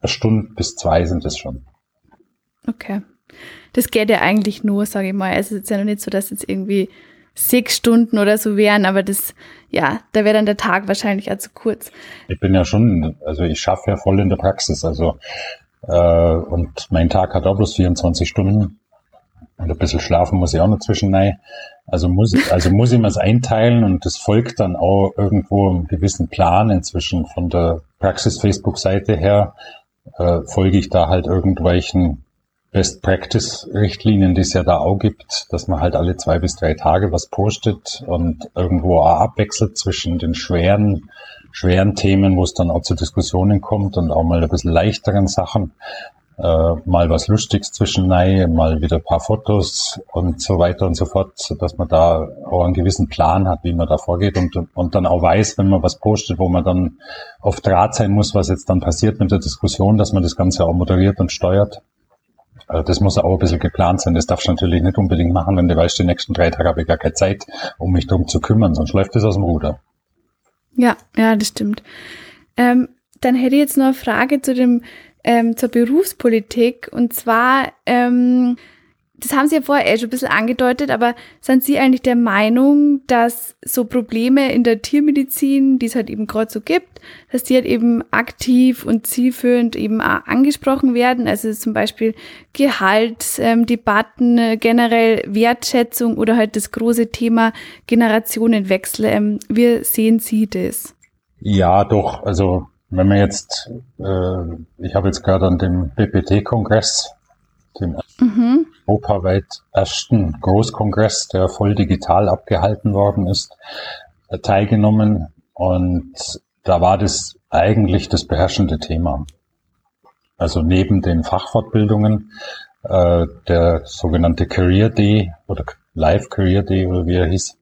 eine Stunde bis zwei sind es schon. Okay. Das geht ja eigentlich nur, sage ich mal. Also es ist ja noch nicht so, dass jetzt irgendwie sechs Stunden oder so wären, aber das, ja, da wäre dann der Tag wahrscheinlich auch zu kurz. Ich bin ja schon, also ich schaffe ja voll in der Praxis, also äh, und mein Tag hat auch bloß 24 Stunden und ein bisschen schlafen muss ich auch noch zwischendurch. Also muss, also muss ich mir es einteilen und das folgt dann auch irgendwo einem gewissen Plan inzwischen von der Praxis-Facebook-Seite her. Äh, folge ich da halt irgendwelchen Best-Practice-Richtlinien, die es ja da auch gibt, dass man halt alle zwei bis drei Tage was postet und irgendwo auch abwechselt zwischen den schweren, schweren Themen, wo es dann auch zu Diskussionen kommt und auch mal ein bisschen leichteren Sachen äh, mal was Lustiges zwischendurch, mal wieder ein paar Fotos und so weiter und so fort, dass man da auch einen gewissen Plan hat, wie man da vorgeht und, und dann auch weiß, wenn man was postet, wo man dann auf Draht sein muss, was jetzt dann passiert mit der Diskussion, dass man das Ganze auch moderiert und steuert. Also das muss auch ein bisschen geplant sein. Das darfst du natürlich nicht unbedingt machen, wenn du weißt, die nächsten drei Tage habe ich gar keine Zeit, um mich darum zu kümmern, sonst läuft das aus dem Ruder. Ja, ja, das stimmt. Ähm, dann hätte ich jetzt noch eine Frage zu dem ähm, zur Berufspolitik und zwar ähm, das haben Sie ja vorher eh schon ein bisschen angedeutet, aber sind Sie eigentlich der Meinung, dass so Probleme in der Tiermedizin, die es halt eben gerade so gibt, dass die halt eben aktiv und zielführend eben auch angesprochen werden? Also zum Beispiel Gehalt, ähm, Debatten, äh, generell Wertschätzung oder halt das große Thema Generationenwechsel. Ähm, wie sehen Sie das? Ja, doch. Also wenn man jetzt, äh, ich habe jetzt gerade an dem BPT-Kongress, dem mhm europaweit ersten Großkongress, der voll digital abgehalten worden ist, äh, teilgenommen. Und da war das eigentlich das beherrschende Thema. Also neben den Fachfortbildungen, äh, der sogenannte Career Day oder Live Career Day oder wie er hieß,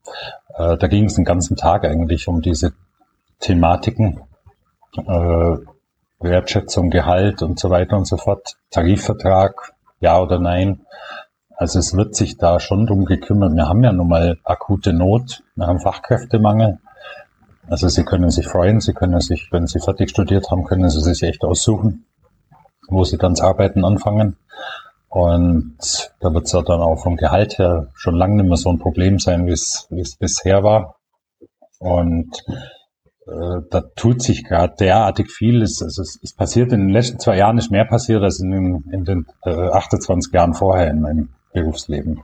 äh, da ging es den ganzen Tag eigentlich um diese Thematiken, äh, Wertschätzung, Gehalt und so weiter und so fort, Tarifvertrag, ja oder nein. Also es wird sich da schon drum gekümmert. Wir haben ja nun mal akute Not, wir haben Fachkräftemangel. Also Sie können sich freuen, Sie können sich, wenn Sie fertig studiert haben, können Sie sich echt aussuchen, wo Sie dann das Arbeiten anfangen. Und da wird es ja dann auch vom Gehalt her schon lange nicht mehr so ein Problem sein, wie es, bisher war. Und da tut sich gerade derartig viel. Es, es, es, passiert in den letzten zwei Jahren nicht mehr passiert als in den, in den äh, 28 Jahren vorher in meinem Berufsleben.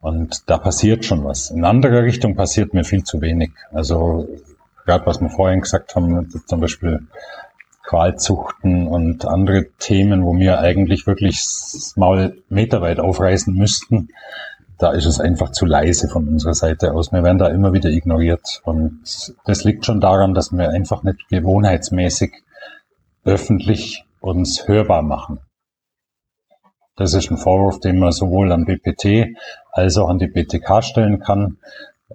Und da passiert schon was. In anderer Richtung passiert mir viel zu wenig. Also gerade was wir vorhin gesagt haben, zum Beispiel Qualzuchten und andere Themen, wo wir eigentlich wirklich mal meterweit aufreißen müssten, da ist es einfach zu leise von unserer Seite aus. Wir werden da immer wieder ignoriert. Und das liegt schon daran, dass wir einfach nicht gewohnheitsmäßig öffentlich uns hörbar machen. Das ist ein Vorwurf, den man sowohl an BPT als auch an die BTK stellen kann.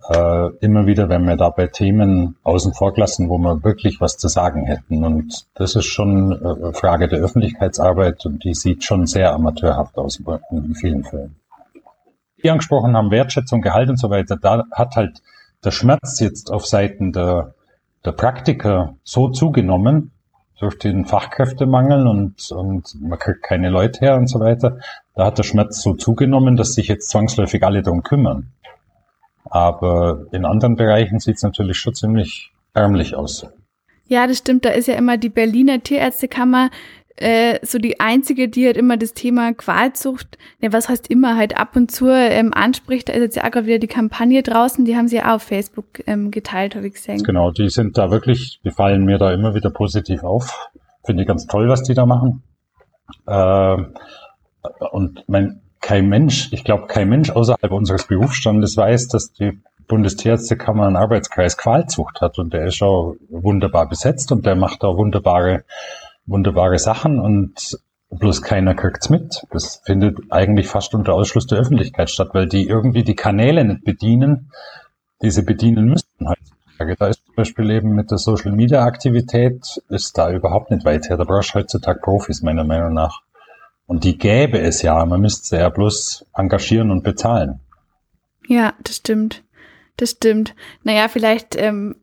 Äh, immer wieder, wenn wir dabei Themen außen vor lassen, wo wir wirklich was zu sagen hätten. Und das ist schon äh, Frage der Öffentlichkeitsarbeit und die sieht schon sehr amateurhaft aus in vielen Fällen. Die angesprochen haben, Wertschätzung, Gehalt und so weiter, da hat halt der Schmerz jetzt auf Seiten der, der Praktiker so zugenommen, durch den Fachkräftemangel und, und man kriegt keine Leute her und so weiter. Da hat der Schmerz so zugenommen, dass sich jetzt zwangsläufig alle darum kümmern. Aber in anderen Bereichen sieht es natürlich schon ziemlich ärmlich aus. Ja, das stimmt. Da ist ja immer die Berliner Tierärztekammer äh, so die einzige, die halt immer das Thema Qualzucht, ne, was heißt immer, halt ab und zu ähm, anspricht. Da ist jetzt ja auch gerade wieder die Kampagne draußen, die haben sie ja auch auf Facebook ähm, geteilt, habe ich gesehen. Genau, die sind da wirklich, die fallen mir da immer wieder positiv auf. Finde ich ganz toll, was die da machen. Äh, und mein, kein Mensch, ich glaube, kein Mensch außerhalb unseres Berufsstandes weiß, dass die Bundestierärztekammer einen Arbeitskreis Qualzucht hat und der ist auch wunderbar besetzt und der macht da wunderbare wunderbare Sachen und bloß keiner kriegt's mit. Das findet eigentlich fast unter Ausschluss der Öffentlichkeit statt, weil die irgendwie die Kanäle nicht bedienen, die sie bedienen müssten heutzutage. Da ist zum Beispiel eben mit der Social Media Aktivität ist da überhaupt nicht weit her. Da brauchst du heutzutage Profis, meiner Meinung nach. Und die gäbe es ja, man müsste sie ja bloß engagieren und bezahlen. Ja, das stimmt. Das stimmt. Naja, vielleicht ähm,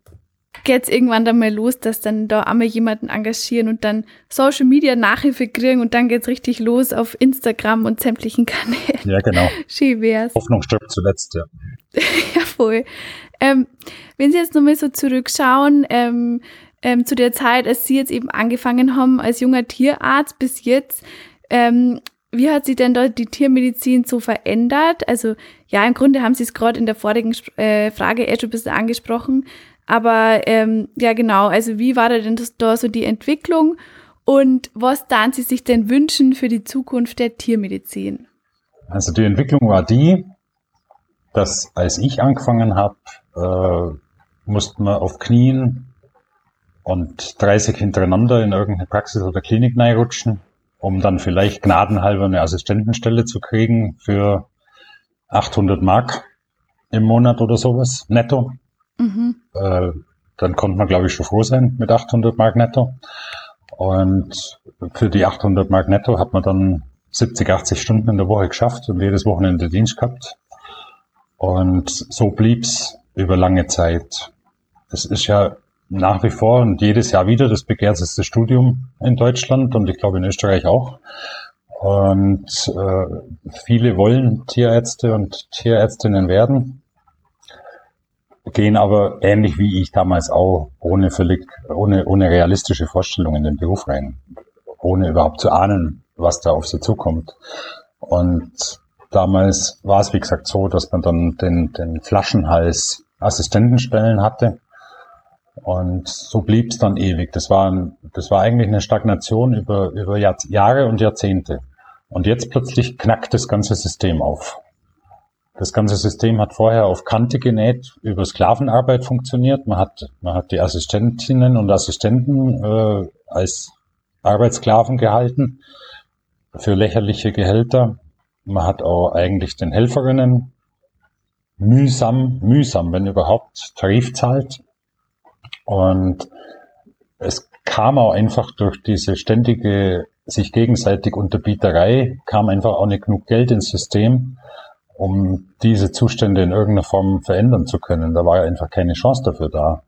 geht's irgendwann dann mal los, dass dann da einmal jemanden engagieren und dann Social Media Nachhilfe kriegen und dann geht's richtig los auf Instagram und sämtlichen Kanälen. Ja, genau. Schön wär's. Hoffnung stirbt zuletzt, ja. ja, voll. Ähm, wenn Sie jetzt nochmal so zurückschauen, ähm, ähm, zu der Zeit, als Sie jetzt eben angefangen haben als junger Tierarzt bis jetzt, ähm, wie hat sich denn dort die Tiermedizin so verändert? Also ja, im Grunde haben Sie es gerade in der vorigen äh, Frage eh schon ein bisschen angesprochen. Aber ähm, ja, genau, also wie war da denn das, da so die Entwicklung und was dann Sie sich denn wünschen für die Zukunft der Tiermedizin? Also die Entwicklung war die, dass als ich angefangen habe, äh, mussten wir auf Knien und 30 hintereinander in irgendeine Praxis oder Klinik reinrutschen, um dann vielleicht gnadenhalber eine Assistentenstelle zu kriegen für 800 Mark im Monat oder sowas, netto. Mhm. Äh, dann konnte man, glaube ich, schon froh sein mit 800 Mark netto. Und für die 800 Mark netto hat man dann 70, 80 Stunden in der Woche geschafft und jedes Wochenende Dienst gehabt. Und so blieb's über lange Zeit. Es ist ja nach wie vor und jedes Jahr wieder das begehrteste Studium in Deutschland und ich glaube in Österreich auch. Und äh, viele wollen Tierärzte und Tierärztinnen werden, gehen aber ähnlich wie ich damals auch ohne völlig, ohne, ohne realistische Vorstellungen in den Beruf rein, ohne überhaupt zu ahnen, was da auf sie zukommt. Und damals war es, wie gesagt, so, dass man dann den, den Flaschenhals Assistentenstellen hatte. Und so blieb es dann ewig. Das war, ein, das war eigentlich eine Stagnation über, über Jahr, Jahre und Jahrzehnte. Und jetzt plötzlich knackt das ganze System auf. Das ganze System hat vorher auf Kante genäht, über Sklavenarbeit funktioniert. Man hat, man hat die Assistentinnen und Assistenten äh, als Arbeitssklaven gehalten für lächerliche Gehälter. Man hat auch eigentlich den Helferinnen mühsam, mühsam, wenn überhaupt, Tarif zahlt. Und es kam auch einfach durch diese ständige sich gegenseitig Unterbieterei, kam einfach auch nicht genug Geld ins System, um diese Zustände in irgendeiner Form verändern zu können. Da war einfach keine Chance dafür da.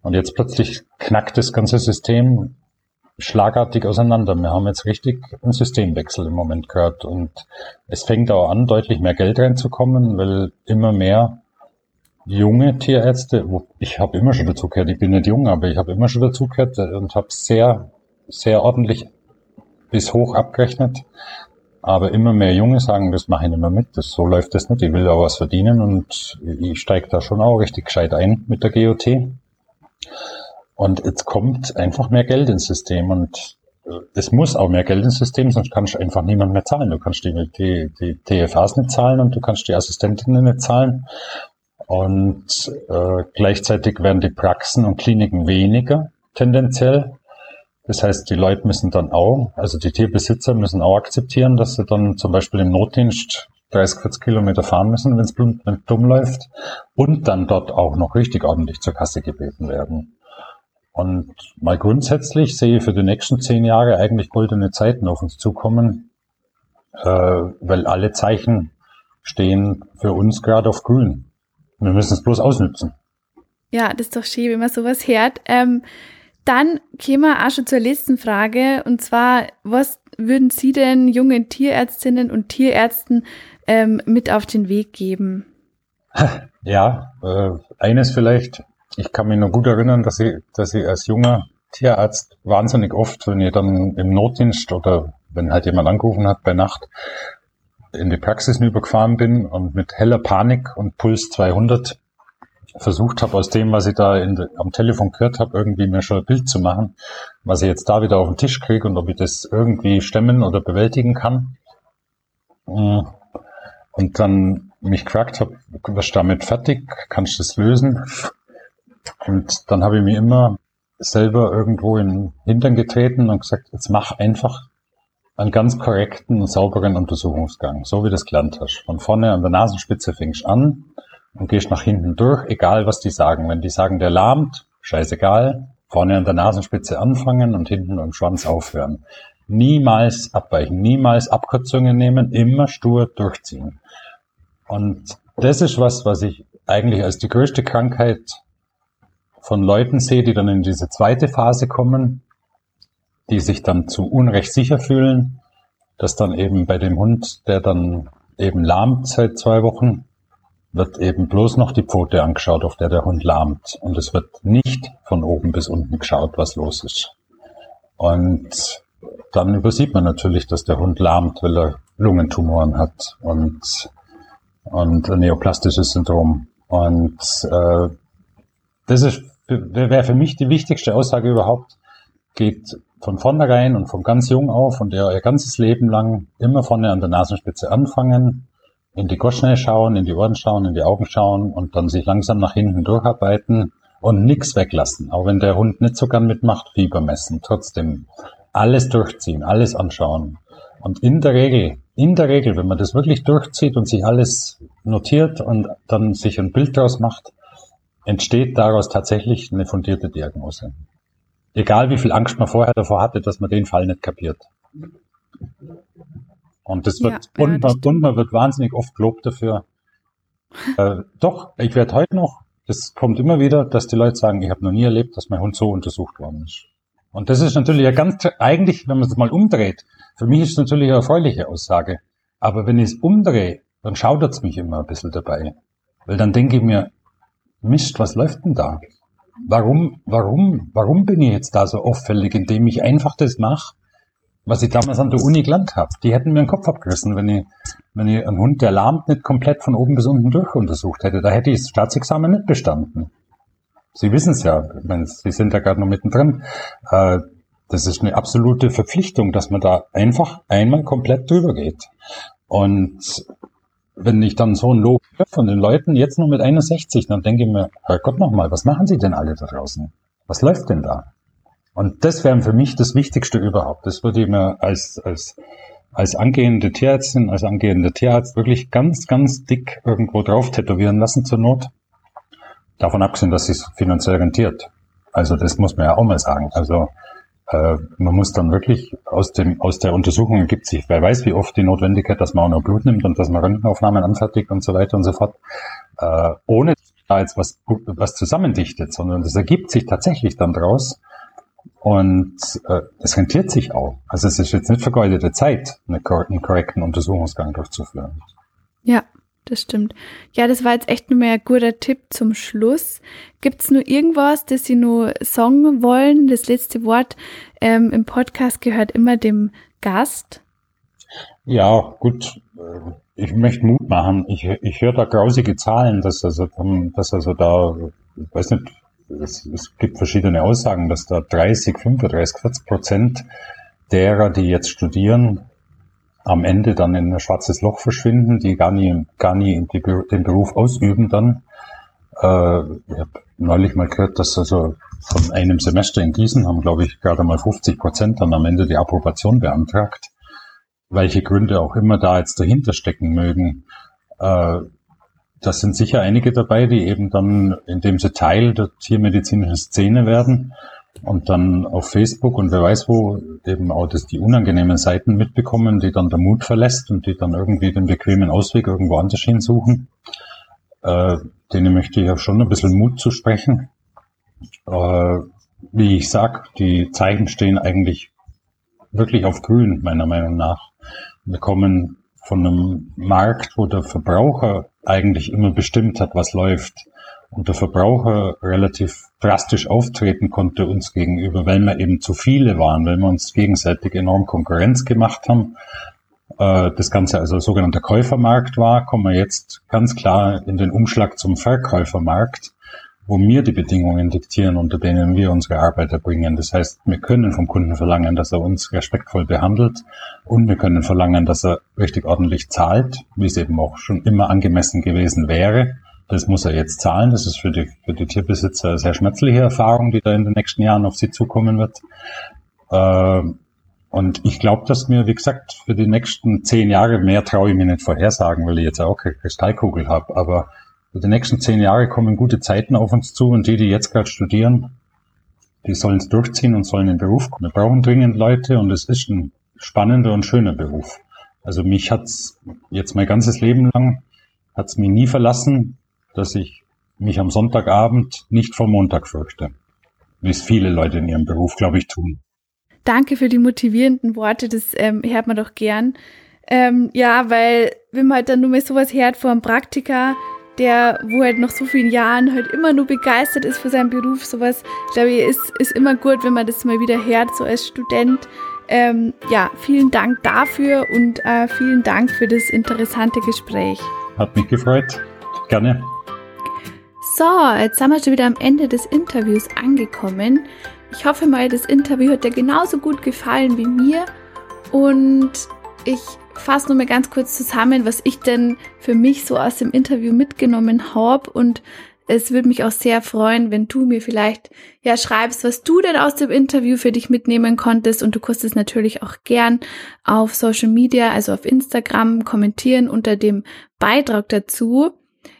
Und jetzt plötzlich knackt das ganze System schlagartig auseinander. Wir haben jetzt richtig einen Systemwechsel im Moment gehört und es fängt auch an, deutlich mehr Geld reinzukommen, weil immer mehr junge Tierärzte, ich habe immer schon dazu gehört, ich bin nicht jung, aber ich habe immer schon dazu gehört und habe sehr, sehr ordentlich bis hoch abgerechnet. Aber immer mehr Junge sagen, das mache ich nicht mehr mit, das, so läuft das nicht, ich will auch was verdienen und ich steige da schon auch richtig gescheit ein mit der GOT. Und jetzt kommt einfach mehr Geld ins System und äh, es muss auch mehr Geld ins System, sonst kannst du einfach niemand mehr zahlen. Du kannst die, die, die TFAs nicht zahlen und du kannst die Assistentinnen nicht zahlen. Und äh, gleichzeitig werden die Praxen und Kliniken weniger tendenziell. Das heißt, die Leute müssen dann auch, also die Tierbesitzer müssen auch akzeptieren, dass sie dann zum Beispiel im Notdienst 30, 40 Kilometer fahren müssen, wenn es dumm läuft und dann dort auch noch richtig ordentlich zur Kasse gebeten werden. Und mal grundsätzlich sehe ich für die nächsten zehn Jahre eigentlich goldene Zeiten auf uns zukommen, äh, weil alle Zeichen stehen für uns gerade auf grün. Wir müssen es bloß ausnutzen. Ja, das ist doch schön, wenn man sowas hört. Ähm, dann kämen wir auch schon zur letzten Frage. Und zwar, was würden Sie denn jungen Tierärztinnen und Tierärzten ähm, mit auf den Weg geben? Ja, äh, eines vielleicht, ich kann mich noch gut erinnern, dass ich, dass ich als junger Tierarzt wahnsinnig oft, wenn ich dann im Notdienst oder wenn halt jemand angerufen hat bei Nacht, in die Praxis übergefahren bin und mit heller Panik und Puls 200 versucht habe, aus dem, was ich da in, am Telefon gehört habe, irgendwie mir schon ein Bild zu machen, was ich jetzt da wieder auf den Tisch kriege und ob ich das irgendwie stemmen oder bewältigen kann. Und dann mich gefragt habe, was damit fertig, kannst du das lösen? Und dann habe ich mir immer selber irgendwo in den Hintern getreten und gesagt, jetzt mach einfach einen ganz korrekten, sauberen Untersuchungsgang, so wie du es gelernt hast. Von vorne an der Nasenspitze fängst an und gehst nach hinten durch, egal was die sagen. Wenn die sagen, der lahmt, scheißegal, vorne an der Nasenspitze anfangen und hinten am Schwanz aufhören. Niemals abweichen, niemals Abkürzungen nehmen, immer stur durchziehen. Und das ist was, was ich eigentlich als die größte Krankheit von Leuten sehe, die dann in diese zweite Phase kommen, die sich dann zu Unrecht sicher fühlen, dass dann eben bei dem Hund, der dann eben lahmt seit zwei Wochen, wird eben bloß noch die Pfote angeschaut, auf der der Hund lahmt. Und es wird nicht von oben bis unten geschaut, was los ist. Und dann übersieht man natürlich, dass der Hund lahmt, weil er Lungentumoren hat und, und ein neoplastisches Syndrom. Und äh, das ist wäre für mich die wichtigste Aussage überhaupt. Geht von vornherein und vom ganz jung auf und ihr, ihr ganzes Leben lang immer vorne an der Nasenspitze anfangen, in die Goschne schauen, in die Ohren schauen, in die Augen schauen und dann sich langsam nach hinten durcharbeiten und nichts weglassen. Auch wenn der Hund nicht so gern mitmacht, Fieber messen. Trotzdem alles durchziehen, alles anschauen. Und in der Regel, in der Regel, wenn man das wirklich durchzieht und sich alles notiert und dann sich ein Bild daraus macht, entsteht daraus tatsächlich eine fundierte Diagnose. Egal wie viel Angst man vorher davor hatte, dass man den Fall nicht kapiert. Und das wird, ja, und, ja, das und man wird wahnsinnig oft gelobt dafür. äh, doch, ich werde heute noch das kommt immer wieder, dass die Leute sagen, ich habe noch nie erlebt, dass mein Hund so untersucht worden ist. Und das ist natürlich ja ganz, eigentlich, wenn man es mal umdreht, für mich ist es natürlich eine erfreuliche Aussage. Aber wenn ich es umdrehe, dann schaudert es mich immer ein bisschen dabei. Weil dann denke ich mir, Mist, was läuft denn da? Warum, warum, warum bin ich jetzt da so auffällig, indem ich einfach das mache, was ich damals an der Uni gelernt habe? Die hätten mir den Kopf abgerissen, wenn ich, wenn ich einen Hund, der lahmt, nicht komplett von oben bis unten durch untersucht hätte. Da hätte ich das Staatsexamen nicht bestanden. Sie wissen es ja, ich meine, Sie sind da gerade noch mittendrin. Äh, das ist eine absolute Verpflichtung, dass man da einfach einmal komplett drüber geht. Und wenn ich dann so ein Lob höre von den Leuten, jetzt nur mit 61, dann denke ich mir, Herrgott nochmal, was machen sie denn alle da draußen? Was läuft denn da? Und das wäre für mich das Wichtigste überhaupt. Das würde ich mir als, als, als angehende Tierärztin, als angehende Tierarzt wirklich ganz, ganz dick irgendwo drauf tätowieren lassen zur Not. Davon abgesehen, dass es finanziell rentiert. Also das muss man ja auch mal sagen. Also äh, man muss dann wirklich aus dem aus der Untersuchung ergibt sich, wer weiß, wie oft die Notwendigkeit, dass man auch noch Blut nimmt und dass man Röntgenaufnahmen anfertigt und so weiter und so fort, äh, ohne da jetzt was was zusammendichtet, sondern das ergibt sich tatsächlich dann draus und äh, es rentiert sich auch. Also es ist jetzt nicht vergeudete Zeit, einen korrekten Untersuchungsgang durchzuführen. Ja, das stimmt. Ja, das war jetzt echt nur mehr ein guter Tipp zum Schluss. Gibt es nur irgendwas, das Sie nur sagen wollen? Das letzte Wort ähm, im Podcast gehört immer dem Gast. Ja, gut. Ich möchte Mut machen. Ich, ich höre da grausige Zahlen, dass also, dass also da, ich weiß nicht, es, es gibt verschiedene Aussagen, dass da 30, 35, 40 Prozent derer, die jetzt studieren, am Ende dann in ein schwarzes Loch verschwinden, die gar nie, gar nie den Beruf ausüben dann. Äh, ich habe neulich mal gehört, dass also von einem Semester in Gießen haben, glaube ich, gerade mal 50 Prozent dann am Ende die Approbation beantragt. Welche Gründe auch immer da jetzt dahinter stecken mögen. Äh, das sind sicher einige dabei, die eben dann, indem sie Teil der tiermedizinischen Szene werden, und dann auf Facebook und wer weiß wo eben auch das die unangenehmen Seiten mitbekommen, die dann der Mut verlässt und die dann irgendwie den bequemen Ausweg irgendwo anders hinsuchen. Äh, denen möchte ich auch schon ein bisschen Mut zu sprechen. Äh, wie ich sag, die Zeichen stehen eigentlich wirklich auf grün, meiner Meinung nach. Wir kommen von einem Markt, wo der Verbraucher eigentlich immer bestimmt hat, was läuft und der Verbraucher relativ drastisch auftreten konnte uns gegenüber, weil wir eben zu viele waren, weil wir uns gegenseitig enorm Konkurrenz gemacht haben. Äh, das Ganze also sogenannter Käufermarkt war, kommen wir jetzt ganz klar in den Umschlag zum Verkäufermarkt, wo wir die Bedingungen diktieren, unter denen wir unsere Arbeit erbringen. Das heißt, wir können vom Kunden verlangen, dass er uns respektvoll behandelt und wir können verlangen, dass er richtig ordentlich zahlt, wie es eben auch schon immer angemessen gewesen wäre. Das muss er jetzt zahlen. Das ist für die, für die Tierbesitzer eine sehr schmerzliche Erfahrung, die da in den nächsten Jahren auf sie zukommen wird. Äh, und ich glaube, dass mir, wie gesagt, für die nächsten zehn Jahre, mehr traue ich mir nicht vorhersagen, weil ich jetzt auch keine Kristallkugel habe, aber für die nächsten zehn Jahre kommen gute Zeiten auf uns zu und die, die jetzt gerade studieren, die sollen es durchziehen und sollen in den Beruf kommen. Wir brauchen dringend Leute und es ist ein spannender und schöner Beruf. Also mich hat's jetzt mein ganzes Leben lang, hat's mich nie verlassen, dass ich mich am Sonntagabend nicht vor Montag fürchte, wie es viele Leute in ihrem Beruf, glaube ich, tun. Danke für die motivierenden Worte, das ähm, hört man doch gern. Ähm, ja, weil wenn man halt dann nur mal sowas hört vor einem Praktiker, der, wo halt noch so vielen Jahren halt immer nur begeistert ist für seinen Beruf, sowas, glaube ich, ist, ist immer gut, wenn man das mal wieder hört, so als Student. Ähm, ja, vielen Dank dafür und äh, vielen Dank für das interessante Gespräch. Hat mich gefreut. Gerne. So, jetzt sind wir schon wieder am Ende des Interviews angekommen. Ich hoffe mal, das Interview hat dir genauso gut gefallen wie mir. Und ich fasse nur mal ganz kurz zusammen, was ich denn für mich so aus dem Interview mitgenommen habe. Und es würde mich auch sehr freuen, wenn du mir vielleicht ja schreibst, was du denn aus dem Interview für dich mitnehmen konntest. Und du kannst es natürlich auch gern auf Social Media, also auf Instagram, kommentieren unter dem Beitrag dazu.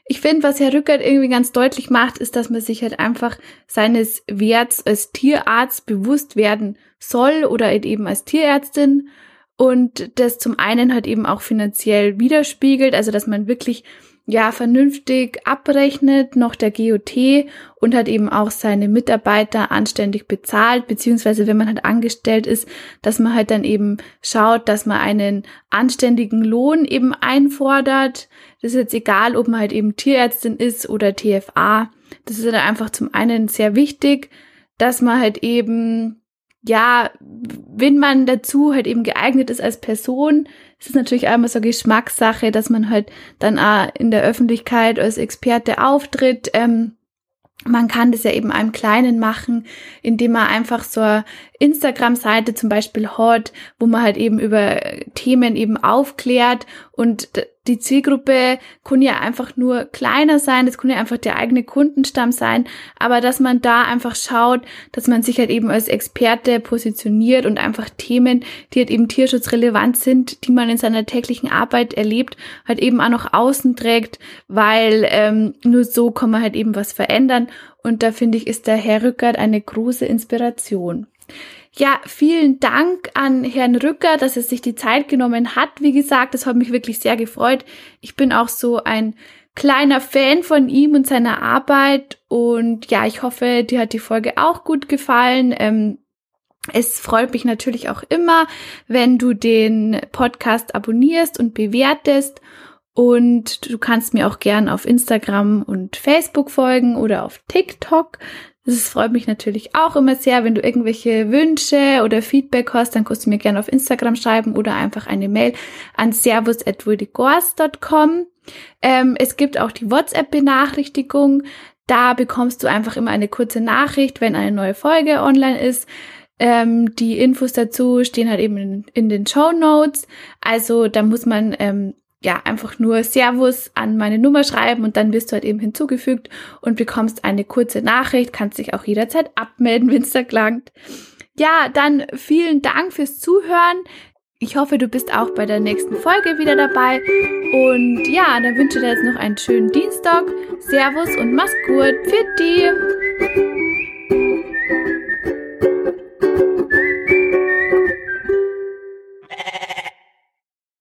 Ich finde, was Herr Rückert irgendwie ganz deutlich macht, ist, dass man sich halt einfach seines Werts als Tierarzt bewusst werden soll oder halt eben als Tierärztin und das zum einen halt eben auch finanziell widerspiegelt, also dass man wirklich ja vernünftig abrechnet, noch der GOT und hat eben auch seine Mitarbeiter anständig bezahlt, beziehungsweise wenn man halt angestellt ist, dass man halt dann eben schaut, dass man einen anständigen Lohn eben einfordert. Das ist jetzt egal, ob man halt eben Tierärztin ist oder TFA. Das ist halt einfach zum einen sehr wichtig, dass man halt eben ja, wenn man dazu halt eben geeignet ist als Person, ist es natürlich einmal so Geschmackssache, dass man halt dann auch in der Öffentlichkeit als Experte auftritt. Ähm, man kann das ja eben einem Kleinen machen, indem man einfach so eine Instagram-Seite zum Beispiel hat, wo man halt eben über Themen eben aufklärt. Und die Zielgruppe kann ja einfach nur kleiner sein, das kann ja einfach der eigene Kundenstamm sein, aber dass man da einfach schaut, dass man sich halt eben als Experte positioniert und einfach Themen, die halt eben tierschutzrelevant sind, die man in seiner täglichen Arbeit erlebt, halt eben auch noch außen trägt, weil ähm, nur so kann man halt eben was verändern. Und da finde ich, ist der Herr Rückert eine große Inspiration. Ja, vielen Dank an Herrn Rücker, dass er sich die Zeit genommen hat. Wie gesagt, das hat mich wirklich sehr gefreut. Ich bin auch so ein kleiner Fan von ihm und seiner Arbeit. Und ja, ich hoffe, dir hat die Folge auch gut gefallen. Ähm, es freut mich natürlich auch immer, wenn du den Podcast abonnierst und bewertest. Und du kannst mir auch gern auf Instagram und Facebook folgen oder auf TikTok. Das freut mich natürlich auch immer sehr. Wenn du irgendwelche Wünsche oder Feedback hast, dann kannst du mir gerne auf Instagram schreiben oder einfach eine Mail an servus.wurdigors.com. Ähm, es gibt auch die WhatsApp-Benachrichtigung. Da bekommst du einfach immer eine kurze Nachricht, wenn eine neue Folge online ist. Ähm, die Infos dazu stehen halt eben in, in den Show Notes. Also da muss man ähm, ja, einfach nur Servus an meine Nummer schreiben und dann wirst du halt eben hinzugefügt und bekommst eine kurze Nachricht, kannst dich auch jederzeit abmelden, wenn es da klangt. Ja, dann vielen Dank fürs Zuhören. Ich hoffe, du bist auch bei der nächsten Folge wieder dabei. Und ja, dann wünsche ich dir jetzt noch einen schönen Dienstag. Servus und mach's gut. Für die.